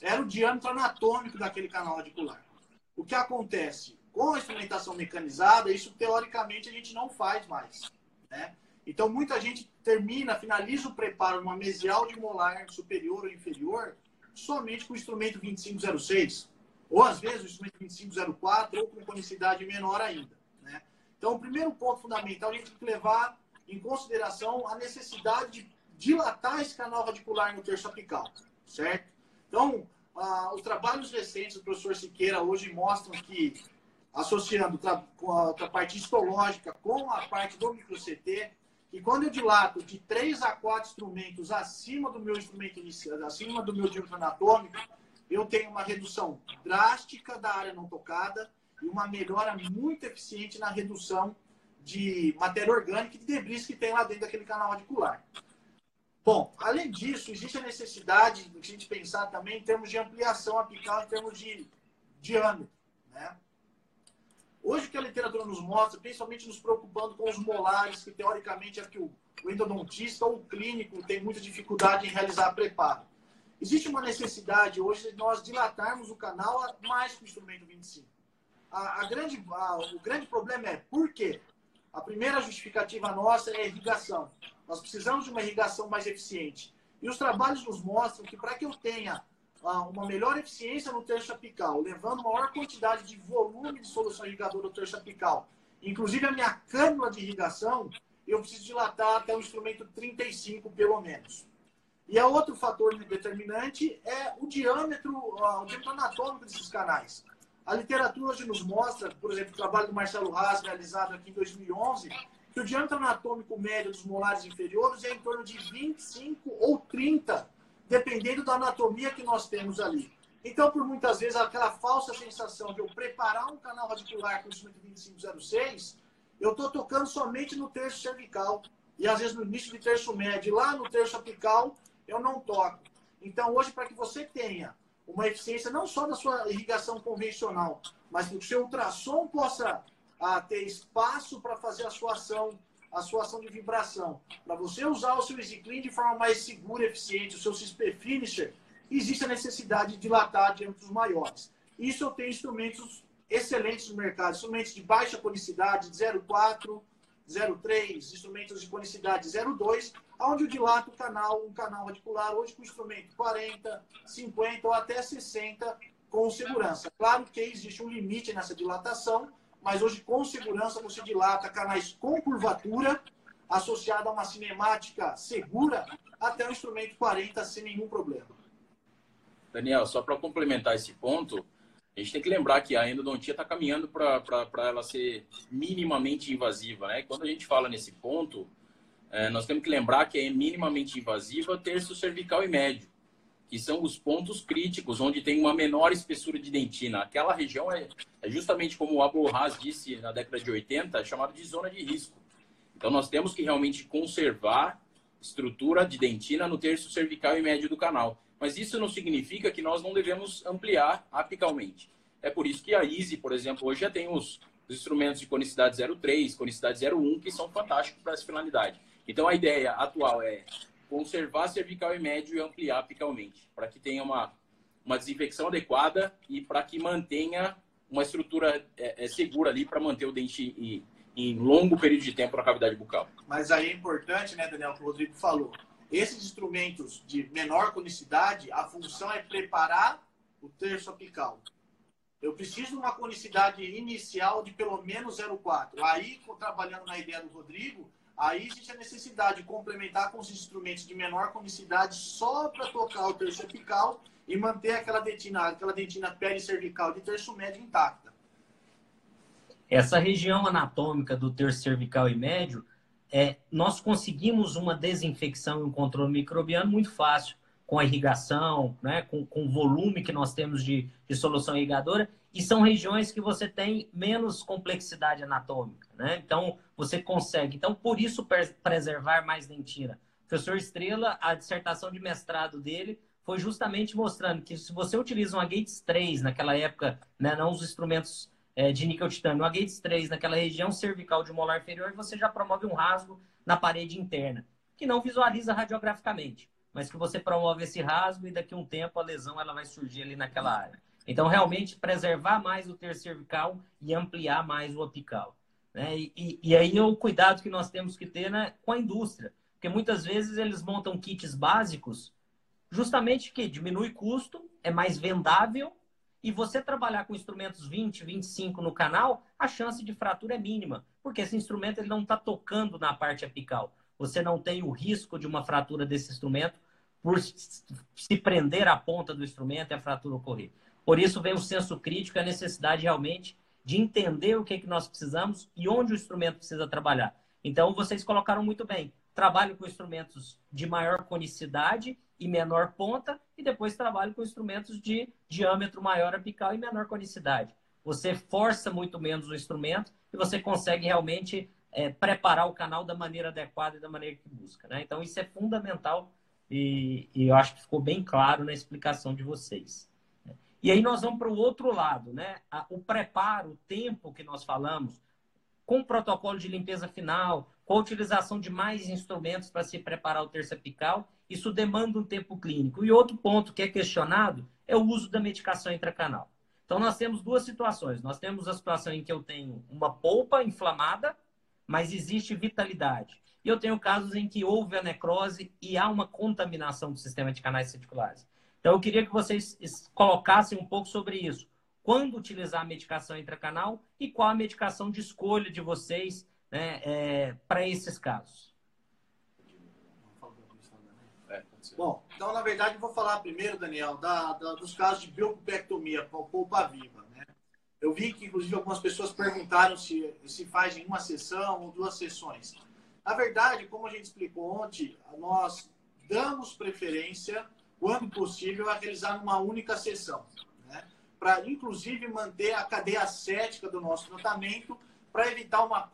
[SPEAKER 3] era o diâmetro anatômico daquele canal radicular. O que acontece? Com a instrumentação mecanizada, isso teoricamente a gente não faz mais. Né? Então, muita gente termina, finaliza o preparo numa mesial de molar superior ou inferior somente com o instrumento 2506. Ou, às vezes, o instrumento 2504 ou com conicidade menor ainda. Né? Então, o primeiro ponto fundamental, a gente tem que levar em consideração a necessidade de dilatar esse canal radicular no terço apical, certo? Então, ah, os trabalhos recentes do professor Siqueira hoje mostram que associando a, a parte histológica com a parte do micro-CT, e quando eu dilato de 3 a 4 instrumentos acima do meu instrumento inicial, acima do meu diâmetro anatômico, eu tenho uma redução drástica da área não tocada e uma melhora muito eficiente na redução de matéria orgânica e de debris que tem lá dentro daquele canal radicular. Bom, além disso, existe a necessidade de a gente pensar também em termos de ampliação apical, em termos de diâmetro. Né? Hoje, o que a literatura nos mostra, principalmente nos preocupando com os molares, que teoricamente é que o, o endodontista ou o clínico tem muita dificuldade em realizar preparo. Existe uma necessidade hoje de nós dilatarmos o canal mais que o instrumento 25. A, a grande, a, o grande problema é por quê? A primeira justificativa nossa é a irrigação. Nós precisamos de uma irrigação mais eficiente. E os trabalhos nos mostram que para que eu tenha uma melhor eficiência no terço apical, levando maior quantidade de volume de solução irrigadora no terço apical, inclusive a minha cânula de irrigação, eu preciso dilatar até o instrumento 35, pelo menos. E a outro fator determinante é o diâmetro, o diâmetro anatômico desses canais. A literatura hoje nos mostra, por exemplo, o trabalho do Marcelo Haas, realizado aqui em 2011, que o diâmetro anatômico médio dos molares inferiores é em torno de 25 ou 30 dependendo da anatomia que nós temos ali. Então, por muitas vezes, aquela falsa sensação de eu preparar um canal radicular com instrumento 2506, eu estou tocando somente no terço cervical e às vezes no início de terço médio. Lá no terço apical, eu não toco. Então, hoje, para que você tenha uma eficiência não só da sua irrigação convencional, mas que o seu ultrassom possa ah, ter espaço para fazer a sua ação a sua ação de vibração. Para você usar o seu EasyClean de forma mais segura eficiente, o seu CISP Finisher, existe a necessidade de dilatar diâmetros maiores. Isso eu tenho instrumentos excelentes no mercado, instrumentos de baixa conicidade, 0,4, 0,3, instrumentos de conicidade 0,2, onde eu dilato o canal, um canal radicular, hoje com instrumento 40, 50 ou até 60 com segurança. Claro que existe um limite nessa dilatação, mas hoje com segurança você dilata canais com curvatura associada a uma cinemática segura até o instrumento 40 sem nenhum problema.
[SPEAKER 2] Daniel, só para complementar esse ponto, a gente tem que lembrar que a endodontia está caminhando para ela ser minimamente invasiva. Né? Quando a gente fala nesse ponto, é, nós temos que lembrar que é minimamente invasiva terço cervical e médio que são os pontos críticos, onde tem uma menor espessura de dentina. Aquela região é, é justamente como o Haas disse na década de 80, é chamado de zona de risco. Então nós temos que realmente conservar estrutura de dentina no terço cervical e médio do canal. Mas isso não significa que nós não devemos ampliar apicalmente. É por isso que a Easy, por exemplo, hoje já tem os, os instrumentos de conicidade 0,3, conicidade 0,1, que são fantásticos para essa finalidade. Então a ideia atual é conservar cervical e médio e ampliar apicalmente, para que tenha uma, uma desinfecção adequada e para que mantenha uma estrutura é, é segura ali para manter o dente em, em, longo período de tempo na cavidade bucal.
[SPEAKER 3] Mas aí é importante, né, Daniel, que o Rodrigo falou. Esses instrumentos de menor conicidade, a função é preparar o terço apical. Eu preciso de uma conicidade inicial de pelo menos 0,4. Aí, trabalhando na ideia do Rodrigo, Aí existe a necessidade de complementar com os instrumentos de menor comicidade só para tocar o terço apical e manter aquela dentina, aquela dentina pericervical de terço médio intacta.
[SPEAKER 1] Essa região anatômica do terço cervical e médio, é, nós conseguimos uma desinfecção e um controle microbiano muito fácil com a irrigação, né, com, com o volume que nós temos de, de solução irrigadora e são regiões que você tem menos complexidade anatômica, né? Então, você consegue. Então, por isso, preservar mais dentina. O professor Estrela, a dissertação de mestrado dele foi justamente mostrando que se você utiliza uma Gates 3 naquela época, né, não os instrumentos é, de níquel titânio, uma Gates 3 naquela região cervical de molar inferior, você já promove um rasgo na parede interna, que não visualiza radiograficamente, mas que você promove esse rasgo e daqui a um tempo a lesão ela vai surgir ali naquela área. Então, realmente, preservar mais o terço cervical e ampliar mais o apical. Né? E, e, e, aí é o cuidado que nós temos que ter né, com a indústria. Porque muitas vezes eles montam kits básicos justamente que diminui custo, é mais vendável e você trabalhar com instrumentos 20, 25 no canal, a chance de fratura é mínima, porque esse instrumento ele não está tocando na parte apical. Você não tem o risco de uma fratura desse instrumento por se prender à ponta do instrumento e a fratura ocorrer. Por isso vem o senso crítico a necessidade realmente de entender o que, que nós precisamos e onde o instrumento precisa trabalhar. Então, vocês colocaram muito bem. Trabalho com instrumentos de maior conicidade e menor ponta, e depois trabalho com instrumentos de diâmetro maior apical e menor conicidade. Você força muito menos o instrumento e você consegue realmente é, preparar o canal da maneira adequada e da maneira que busca. Né? Então, isso é fundamental e, e, eu acho que ficou bem claro na explicação de vocês. E aí nós vamos para o outro lado, né? O preparo, o tempo que nós falamos, com o protocolo de limpeza final, com a utilização de mais instrumentos para se preparar o terço apical, isso demanda um tempo clínico. E outro ponto que é questionado é o uso da medicação intracanal. Então, nós temos duas situações. Nós temos a situação em que eu tenho uma polpa inflamada, mas existe vitalidade. E eu tenho casos em que houve a necrose e há uma contaminação do sistema de canais reticulares. Então, eu queria que vocês colocassem um pouco sobre isso. Quando utilizar a medicação intracanal e qual a medicação de escolha de vocês né, é, para esses casos.
[SPEAKER 3] Bom, então, na verdade, eu vou falar primeiro, Daniel, da, da dos casos de biopectomia, polpa viva. Né? Eu vi que, inclusive, algumas pessoas perguntaram se, se faz em uma sessão ou duas sessões. Na verdade, como a gente explicou ontem, nós damos preferência quando possível, a realizar numa única sessão. Né? Para, inclusive, manter a cadeia cética do nosso tratamento, para evitar uma,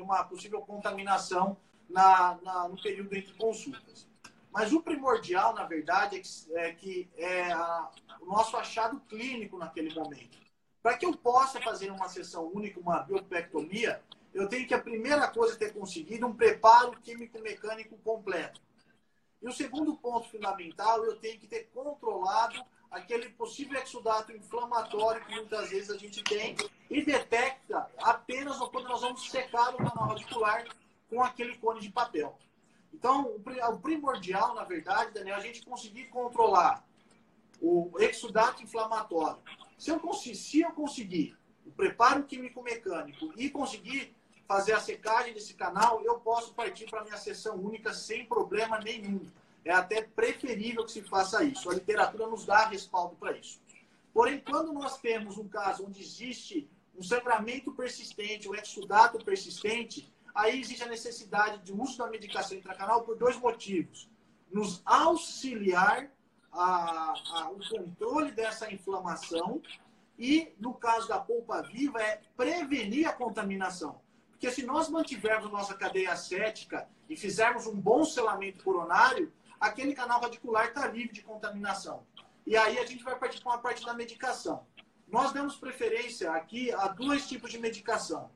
[SPEAKER 3] uma possível contaminação na, na, no período entre consultas. Mas o primordial, na verdade, é que é, que é a, o nosso achado clínico naquele momento. Para que eu possa fazer uma sessão única, uma biopectomia, eu tenho que a primeira coisa ter conseguido um preparo químico-mecânico completo. E o segundo ponto fundamental, eu tenho que ter controlado aquele possível exudato inflamatório que muitas vezes a gente tem e detecta apenas quando nós vamos secar o canal radicular com aquele cone de papel. Então, o primordial, na verdade, Daniel, é a gente conseguir controlar o exudato inflamatório. Se eu, se eu conseguir o preparo químico-mecânico e conseguir fazer a secagem desse canal, eu posso partir para minha sessão única sem problema nenhum. É até preferível que se faça isso. A literatura nos dá respaldo para isso. Porém, quando nós temos um caso onde existe um sangramento persistente, um exudato persistente, aí existe a necessidade de uso da medicação intracanal por dois motivos. Nos auxiliar a, a, o controle dessa inflamação e, no caso da polpa viva, é prevenir a contaminação. Porque se nós mantivermos nossa cadeia acética e fizermos um bom selamento coronário, aquele canal radicular está livre de contaminação. E aí a gente vai partir para a parte da medicação. Nós damos preferência aqui a dois tipos de medicação.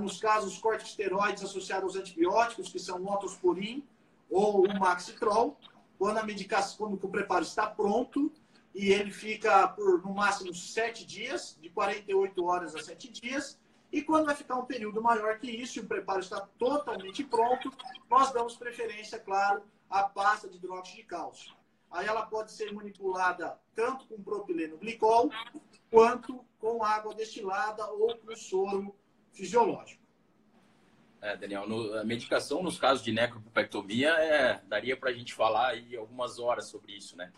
[SPEAKER 3] Nos casos, corticosteroides associados aos antibióticos, que são o otosporin ou o maxitrol, quando a medicação, quando o preparo está pronto e ele fica por no máximo 7 dias, de 48 horas a 7 dias, e quando vai ficar um período maior que isso e o preparo está totalmente pronto, nós damos preferência, claro, à pasta de hidróxido de cálcio. Aí ela pode ser manipulada tanto com propileno glicol, quanto com água destilada ou com soro fisiológico.
[SPEAKER 2] É, Daniel, no, a medicação nos casos de necropectomia é, daria para a gente falar aí algumas horas sobre isso, né?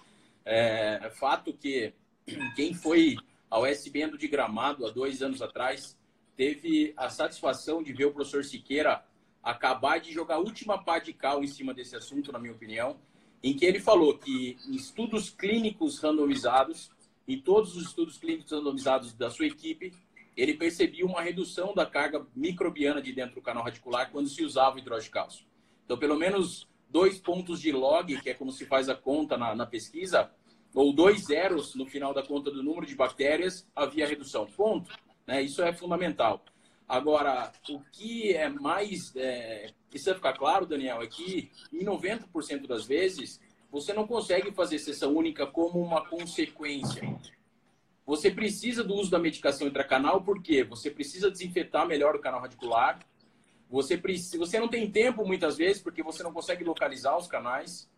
[SPEAKER 2] É, é fato que quem foi ao SBN de Gramado há dois anos atrás teve a satisfação de ver o professor Siqueira acabar de jogar a última pá de cal em cima desse assunto, na minha opinião, em que ele falou que estudos clínicos randomizados, em todos os estudos clínicos randomizados da sua equipe, ele percebia uma redução da carga microbiana de dentro do canal radicular quando se usava o hidrogênio de cálcio. Então, pelo menos dois pontos de log, que é como se faz a conta na, na pesquisa, ou dois zeros no final da conta do número de bactérias, havia redução. Ponto. Né? Isso é fundamental. Agora, o que é mais. É, precisa ficar claro, Daniel, é que em 90% das vezes você não consegue fazer sessão única como uma consequência. Você precisa do uso da medicação intracanal, porque você precisa desinfetar melhor o canal radicular. Você, precisa, você não tem tempo muitas vezes, porque você não consegue localizar os canais.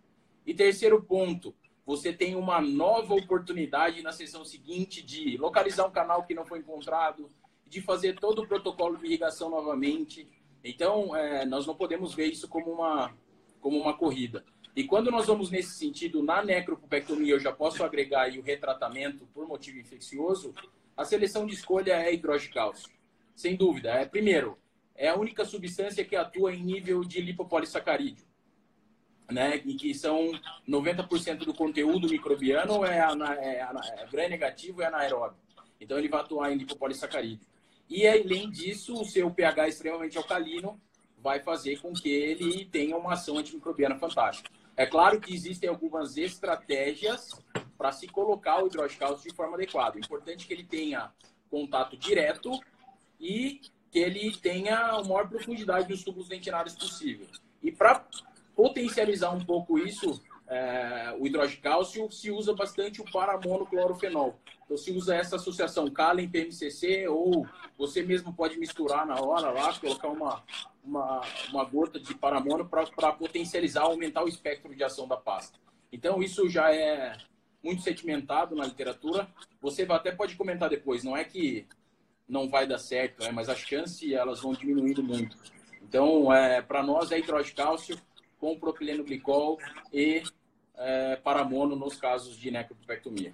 [SPEAKER 2] E terceiro ponto, você tem uma nova oportunidade na sessão seguinte de localizar um canal que não foi encontrado, de fazer todo o protocolo de irrigação novamente. Então, é, nós não podemos ver isso como uma, como uma corrida. E quando nós vamos nesse sentido, na necropupectomia, eu já posso agregar aí o retratamento por motivo infeccioso, a seleção de escolha é hidroglicálcio. Sem dúvida. É, primeiro, é a única substância que atua em nível de lipopolissacarídeo. Né, e que são 90% do conteúdo microbiano é, ana, é, ana, é gram negativo e é anaeróbio. Então ele vai atuar em lipopolissacarídeo. E além disso, o seu pH extremamente alcalino vai fazer com que ele tenha uma ação antimicrobiana fantástica. É claro que existem algumas estratégias para se colocar o hidroglicálcio de forma adequada. O importante é que ele tenha contato direto e que ele tenha a maior profundidade dos tubos dentinários possível. E para potencializar um pouco isso, é, o hidroglicálcio, se usa bastante o paramonoclorofenol. Então, se usa essa associação Calen PMCC ou você mesmo pode misturar na hora lá, colocar uma, uma, uma gota de paramono para potencializar, aumentar o espectro de ação da pasta. Então, isso já é muito sedimentado na literatura. Você até pode comentar depois, não é que não vai dar certo, né? mas as chances elas vão diminuindo muito. Então, é, para nós é hidroglicálcio com propileno glicol e é, paramono nos casos de necropectomia.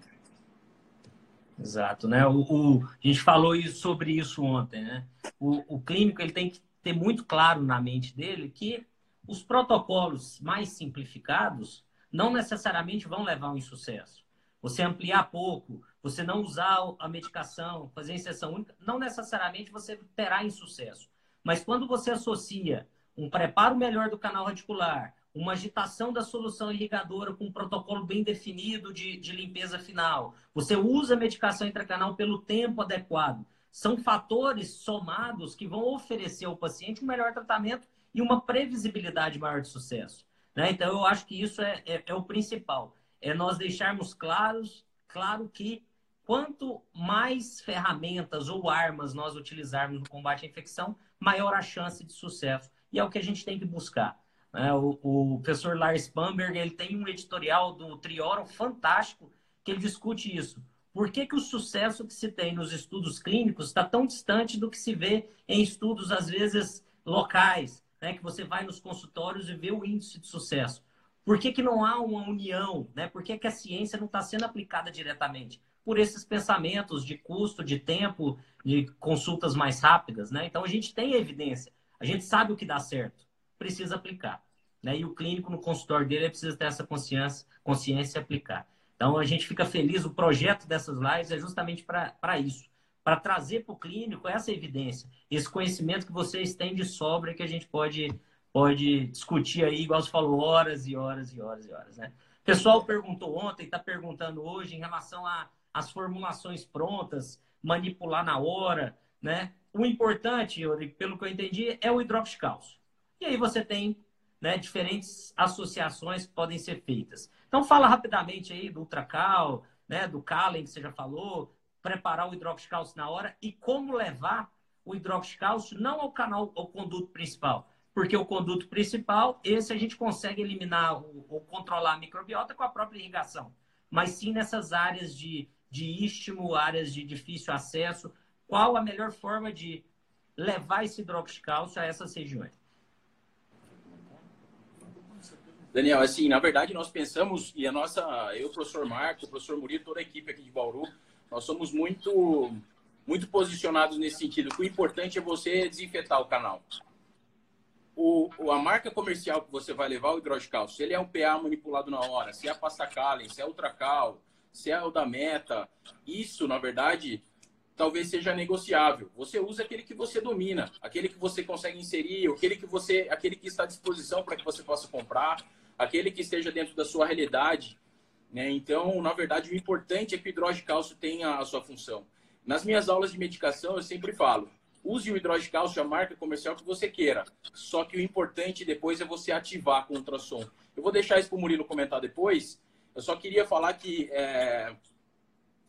[SPEAKER 1] Exato, né? O, o, a gente falou isso, sobre isso ontem, né? O, o clínico ele tem que ter muito claro na mente dele que os protocolos mais simplificados não necessariamente vão levar a um insucesso. Você ampliar pouco, você não usar a medicação, fazer inserção única, não necessariamente você terá insucesso. Mas quando você associa um preparo melhor do canal radicular, uma agitação da solução irrigadora com um protocolo bem definido de, de limpeza final, você usa a medicação intracanal pelo tempo adequado, são fatores somados que vão oferecer ao paciente um melhor tratamento e uma previsibilidade maior de sucesso. Né? Então, eu acho que isso é, é, é o principal. É nós deixarmos claros, claro que quanto mais ferramentas ou armas nós utilizarmos no combate à infecção, maior a chance de sucesso. E é o que a gente tem que buscar. Né? O, o, professor Lars Bamberg ele tem um editorial do Trioro fantástico que ele discute isso. Por que, que o sucesso que se tem nos estudos clínicos está tão distante do que se vê em estudos, às vezes, locais, né? que você vai nos consultórios e vê o índice de sucesso? Por que, que não há uma união? Né? Por que, que a ciência não está sendo aplicada diretamente? por esses pensamentos de custo, de tempo, de consultas mais rápidas, né? Então a gente tem evidência, a gente sabe o que dá certo, precisa aplicar, né? E o clínico no consultório dele precisa ter essa consciência, consciência e aplicar. Então a gente fica feliz, o projeto dessas lives é justamente para isso, para trazer para o clínico essa evidência, esse conhecimento que vocês têm de sobra que a gente pode pode discutir aí, igual você falou, horas e horas e horas e horas, né? O pessoal perguntou ontem, está perguntando hoje em relação as formulações prontas, manipular na hora, né? O importante, pelo que eu entendi, é o hidroxicálcio. E aí você tem né, diferentes associações que podem ser feitas. Então fala rapidamente aí do ultracal, né, do calen que você já falou, preparar o hidroxicálcio na hora e como levar o hidroxicálcio não ao canal, ao conduto principal, porque o conduto principal, esse a gente consegue eliminar ou controlar a microbiota com a própria irrigação, mas sim nessas áreas de de istmo, áreas de difícil acesso. Qual a melhor forma de levar esse hidroxicálcio a essas regiões?
[SPEAKER 2] Daniel, assim, na verdade nós pensamos, e a nossa, eu, o professor Marco, o professor Murilo, toda a equipe aqui de Bauru, nós somos muito, muito posicionados nesse sentido. O importante é você desinfetar o canal. O, a marca comercial que você vai levar o hidrogicálcio, se ele é um PA manipulado na hora, se é a pasta Calen, se é Ultracal, se é o da meta, isso, na verdade, talvez seja negociável. Você usa aquele que você domina, aquele que você consegue inserir, aquele que você, aquele que está à disposição para que você possa comprar, aquele que esteja dentro da sua realidade. Né? Então, na verdade, o importante é que o hidroglicálcio tenha a sua função. Nas minhas aulas de medicação, eu sempre falo, use o hidroglicálcio, a marca comercial que você queira. Só que o importante depois é você ativar com ultrassom. Eu vou deixar isso para o Murilo comentar depois, eu só queria falar que é,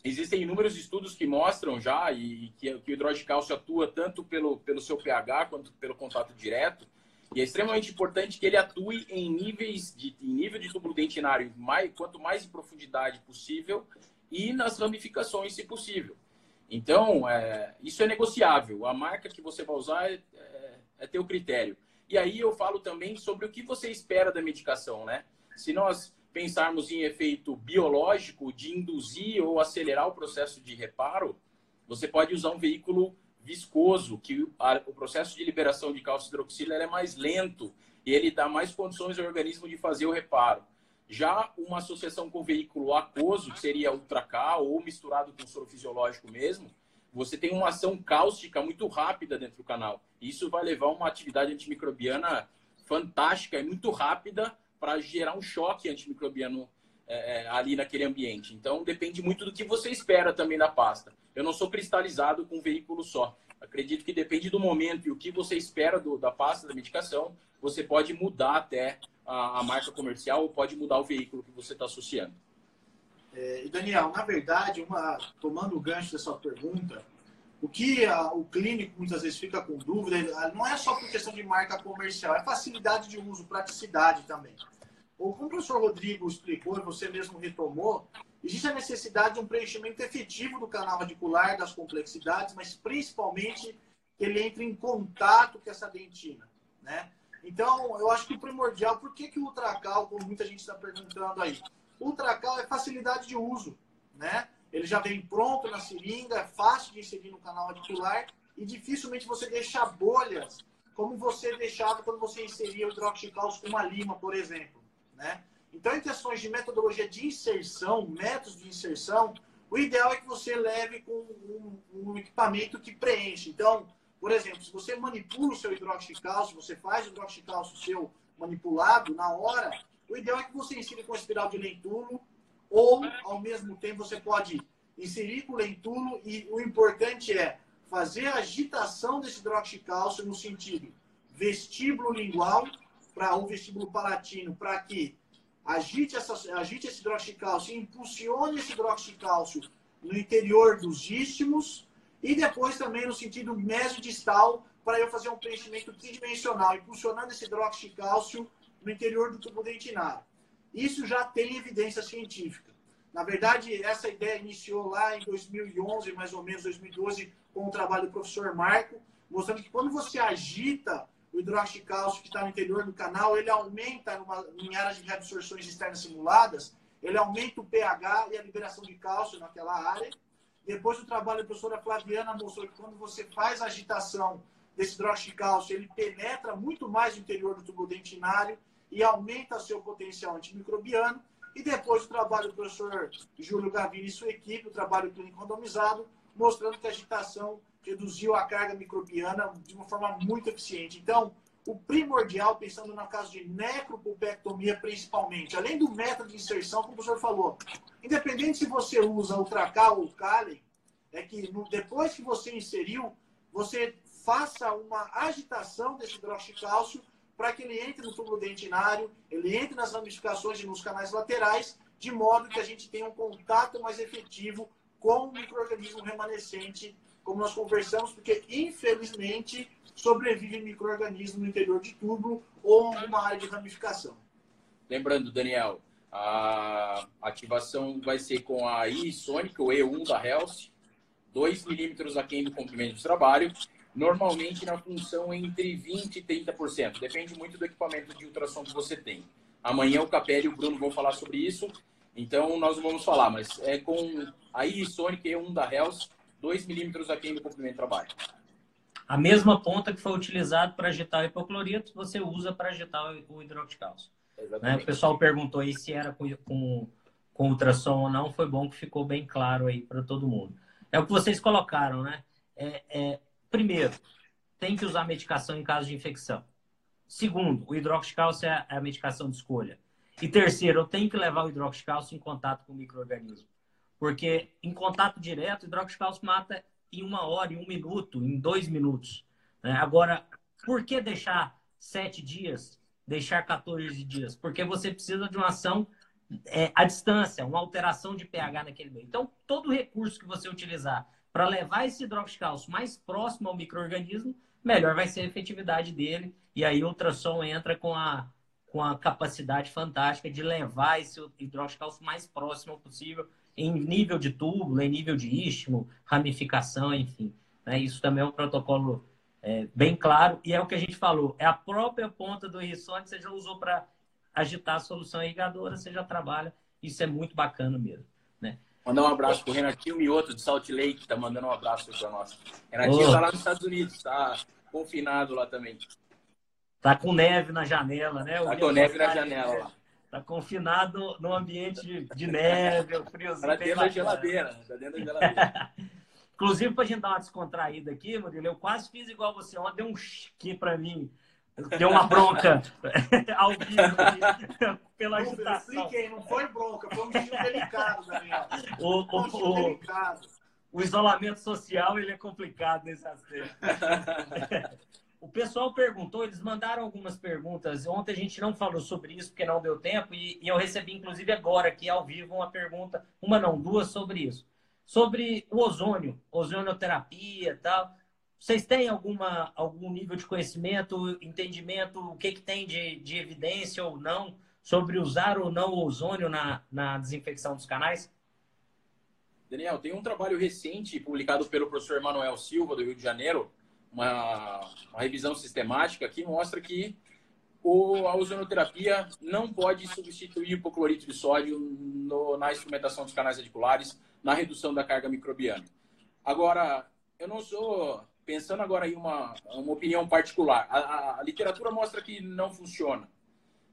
[SPEAKER 2] existem inúmeros estudos que mostram já e, que, que o hidroglicálcio atua tanto pelo, pelo seu pH quanto pelo contato direto. E é extremamente importante que ele atue em níveis de em nível de túbulo dentinário, mais, quanto mais em profundidade possível e nas ramificações, se possível. Então, é, isso é negociável. A marca que você vai usar é, é, é teu critério. E aí eu falo também sobre o que você espera da medicação, né? Se nós pensarmos em efeito biológico de induzir ou acelerar o processo de reparo, você pode usar um veículo viscoso, que o processo de liberação de cálcio hidroxila é mais lento e ele dá mais condições ao organismo de fazer o reparo. Já uma associação com veículo aquoso, que seria ultracal ou misturado com soro fisiológico mesmo, você tem uma ação cáustica muito rápida dentro do canal. Isso vai levar uma atividade antimicrobiana fantástica e muito rápida para gerar um choque antimicrobiano é, é, ali naquele ambiente. Então, depende muito do que você espera também da pasta. Eu não sou cristalizado com um veículo só. Acredito que depende do momento e o que você espera do, da pasta, da medicação, você pode mudar até a, a marca comercial ou pode mudar o veículo que você está associando.
[SPEAKER 3] É, Daniel, na verdade, uma, tomando o gancho dessa pergunta, o que a, o clínico muitas vezes fica com dúvida não é só por questão de marca comercial, é facilidade de uso, praticidade também. Como o professor Rodrigo explicou e você mesmo retomou, existe a necessidade de um preenchimento efetivo do canal radicular, das complexidades, mas principalmente que ele entre em contato com essa dentina, né? Então, eu acho que o primordial, por que, que o ultracal, como muita gente está perguntando aí? O ultracal é facilidade de uso, né? Ele já vem pronto na seringa, é fácil de inserir no canal radicular e dificilmente você deixa bolhas como você deixava quando você inseria o hidroxicálcio com uma lima, por exemplo. Né? Então, em questões de metodologia de inserção, métodos de inserção, o ideal é que você leve com um, um equipamento que preenche. Então, por exemplo, se você manipula o seu hidroxicálcio, você faz o hidroxicálcio seu manipulado na hora, o ideal é que você insira com espiral de lentulo ou, ao mesmo tempo, você pode inserir com lentulo e o importante é fazer a agitação desse hidroxicálcio no sentido vestíbulo lingual para o vestíbulo palatino, para que agite, essa, agite esse hidroxicálcio, impulsione esse hidroxicálcio no interior dos istmos e depois também no sentido mesodistal para eu fazer um preenchimento tridimensional, impulsionando esse hidroxicálcio no interior do tubo dentinário. Isso já tem evidência científica. Na verdade, essa ideia iniciou lá em 2011, mais ou menos 2012, com o trabalho do professor Marco, mostrando que quando você agita o hidróxido de cálcio que está no interior do canal, ele aumenta numa, em áreas de reabsorções externas simuladas, ele aumenta o pH e a liberação de cálcio naquela área. Depois o trabalho da professora Flaviana mostrou que quando você faz a agitação desse hidróxido de cálcio, ele penetra muito mais no interior do tubo dentinário e aumenta seu potencial antimicrobiano. E depois o trabalho do professor Júlio Gavini e sua equipe, o trabalho clínico randomizado, mostrando que a agitação reduziu a carga microbiana de uma forma muito eficiente. Então, o primordial, pensando no caso de necropulpectomia principalmente, além do método de inserção, como o professor falou, independente se você usa o tracal ou o Kali, é que no, depois que você inseriu, você faça uma agitação desse hidroxicálcio para que ele entre no tubo dentinário, ele entre nas ramificações e nos canais laterais, de modo que a gente tenha um contato mais efetivo com o microorganismo remanescente como nós conversamos, porque infelizmente sobrevive microorganismo no interior de tubo ou uma área de ramificação.
[SPEAKER 2] Lembrando, Daniel, a ativação vai ser com a iSonic, o E1 da Health, 2 milímetros aquém do comprimento de trabalho, normalmente na função entre 20% e 30%. Depende muito do equipamento de ultrassom que você tem. Amanhã o Capelli e o Bruno vão falar sobre isso, então nós vamos falar, mas é com a iSonic E1 da Health, 2 milímetros aqui no comprimento de trabalho.
[SPEAKER 1] A mesma ponta que foi utilizada para agitar o hipoclorito, você usa para agitar o hidróxido de cálcio. Né? O pessoal perguntou aí se era com, com, com ultrassom ou não. Foi bom que ficou bem claro aí para todo mundo. É o que vocês colocaram, né? É, é, primeiro, tem que usar medicação em caso de infecção. Segundo, o hidróxido de cálcio é a medicação de escolha. E terceiro, eu tenho que levar o hidróxido de cálcio em contato com o microorganismo. Porque em contato direto, hidróxido de mata em uma hora, em um minuto, em dois minutos. Né? Agora, por que deixar sete dias, deixar 14 dias? Porque você precisa de uma ação é, à distância, uma alteração de pH naquele meio. Então, todo recurso que você utilizar para levar esse hidróxido de mais próximo ao microorganismo, melhor vai ser a efetividade dele. E aí o ultrassom entra com a, com a capacidade fantástica de levar esse hidróxido de mais próximo possível em nível de túbulo, em nível de istmo, ramificação, enfim. Né? Isso também é um protocolo é, bem claro e é o que a gente falou. É a própria ponta do Rissone que você já usou para agitar a solução irrigadora, você já trabalha. Isso é muito bacana mesmo. Né?
[SPEAKER 2] Mandar um abraço pro Renatinho Mioto de Salt Lake, que tá mandando um abraço para nós. Renatinho oh. tá lá nos Estados Unidos, tá confinado lá também.
[SPEAKER 1] Tá com neve na janela, né?
[SPEAKER 2] Tá com neve na janela lá.
[SPEAKER 1] Tá confinado no ambiente de neve, friozinho.
[SPEAKER 2] Tá dentro da geladeira. Tá dentro da geladeira.
[SPEAKER 1] Inclusive, pra gente dar uma descontraída aqui, Murilo, eu quase fiz igual você ontem, deu um aqui pra mim. Deu uma bronca ao vivo pela agitação.
[SPEAKER 3] Expliquei, não foi bronca, foi um estilo delicado, Daniel.
[SPEAKER 1] O, o, um o, delicado. o isolamento social ele é complicado nesse aspecto. O pessoal perguntou, eles mandaram algumas perguntas. Ontem a gente não falou sobre isso porque não deu tempo e, e eu recebi inclusive agora aqui ao vivo uma pergunta, uma não, duas sobre isso. Sobre o ozônio, ozonioterapia tal. Vocês têm alguma, algum nível de conhecimento, entendimento, o que, que tem de, de evidência ou não sobre usar ou não o ozônio na, na desinfecção dos canais?
[SPEAKER 2] Daniel, tem um trabalho recente publicado pelo professor Manuel Silva, do Rio de Janeiro, uma, uma revisão sistemática que mostra que o, a ozonoterapia não pode substituir o hipoclorito de sódio no, na instrumentação dos canais radiculares, na redução da carga microbiana. Agora, eu não sou, pensando agora em uma, uma opinião particular, a, a, a literatura mostra que não funciona,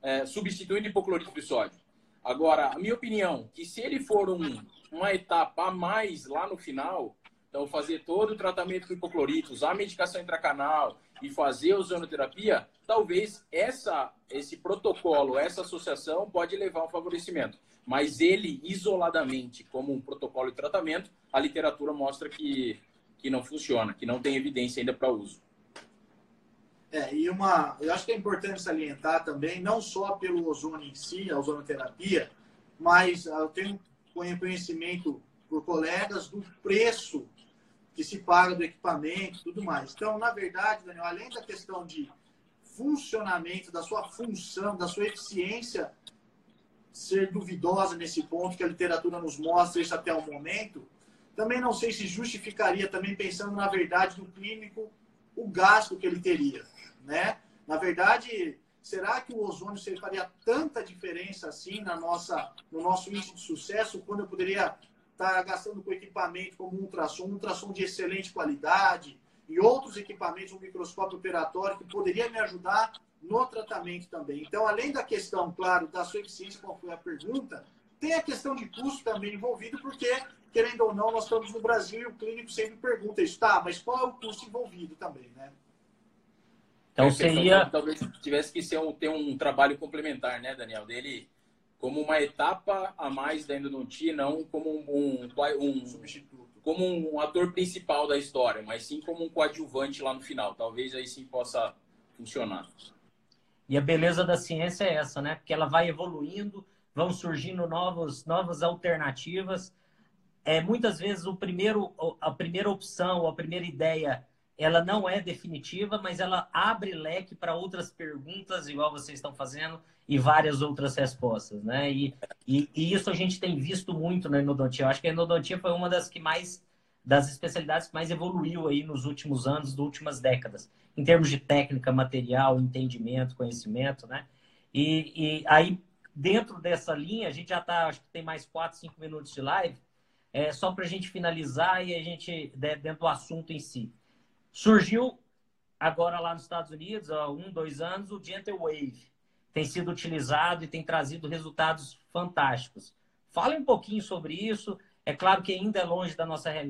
[SPEAKER 2] é, substituindo hipoclorito de sódio. Agora, a minha opinião, que se ele for um, uma etapa a mais lá no final, então, fazer todo o tratamento com hipoclorito, usar a medicação intracanal e fazer ozonoterapia, talvez essa, esse protocolo, essa associação pode levar a um favorecimento. Mas ele, isoladamente, como um protocolo de tratamento, a literatura mostra que, que não funciona, que não tem evidência ainda para uso.
[SPEAKER 3] É, e uma, eu acho que é importante salientar também, não só pelo ozônio em si, a ozonoterapia, mas eu tenho conhecimento por colegas do preço que se paga do equipamento tudo mais. Então, na verdade, Daniel, além da questão de funcionamento, da sua função, da sua eficiência ser duvidosa nesse ponto que a literatura nos mostra isso até o momento, também não sei se justificaria também pensando na verdade do clínico o gasto que ele teria, né? Na verdade, será que o ozônio faria tanta diferença assim na nossa no nosso índice de sucesso quando eu poderia está gastando com equipamento como um ultrassom, um ultrassom de excelente qualidade e outros equipamentos, um microscópio operatório que poderia me ajudar no tratamento também. Então, além da questão, claro, da sua eficiência, qual foi a pergunta, tem a questão de custo também envolvido, porque, querendo ou não, nós estamos no Brasil e o clínico sempre pergunta isso, tá, mas qual é o custo envolvido também, né?
[SPEAKER 2] Então seria. Talvez tivesse que ser um, ter um trabalho complementar, né, Daniel? Dele como uma etapa a mais da endodontia, não como um, um, um substituto, como um ator principal da história, mas sim como um coadjuvante lá no final. Talvez aí sim possa funcionar.
[SPEAKER 1] E a beleza da ciência é essa, né? Porque ela vai evoluindo, vão surgindo novos, novas alternativas. É, muitas vezes o primeiro, a primeira opção, a primeira ideia ela não é definitiva, mas ela abre leque para outras perguntas, igual vocês estão fazendo, e várias outras respostas, né? E, e, e, isso a gente tem visto muito na endodontia. Eu acho que a endodontia foi uma das que mais, das especialidades que mais evoluiu aí nos últimos anos, nas últimas décadas, em termos de técnica, material, entendimento, conhecimento, né? E, e aí, dentro dessa linha, a gente já está, acho que tem mais quatro, cinco minutos de live, é, só para a gente finalizar e a gente, dentro do assunto em si. Surgiu agora lá nos Estados Unidos, há um, dois anos, o Gentle Wave. Tem sido utilizado e tem trazido resultados fantásticos. Fale um pouquinho sobre isso. É claro que ainda é longe da nossa realidade.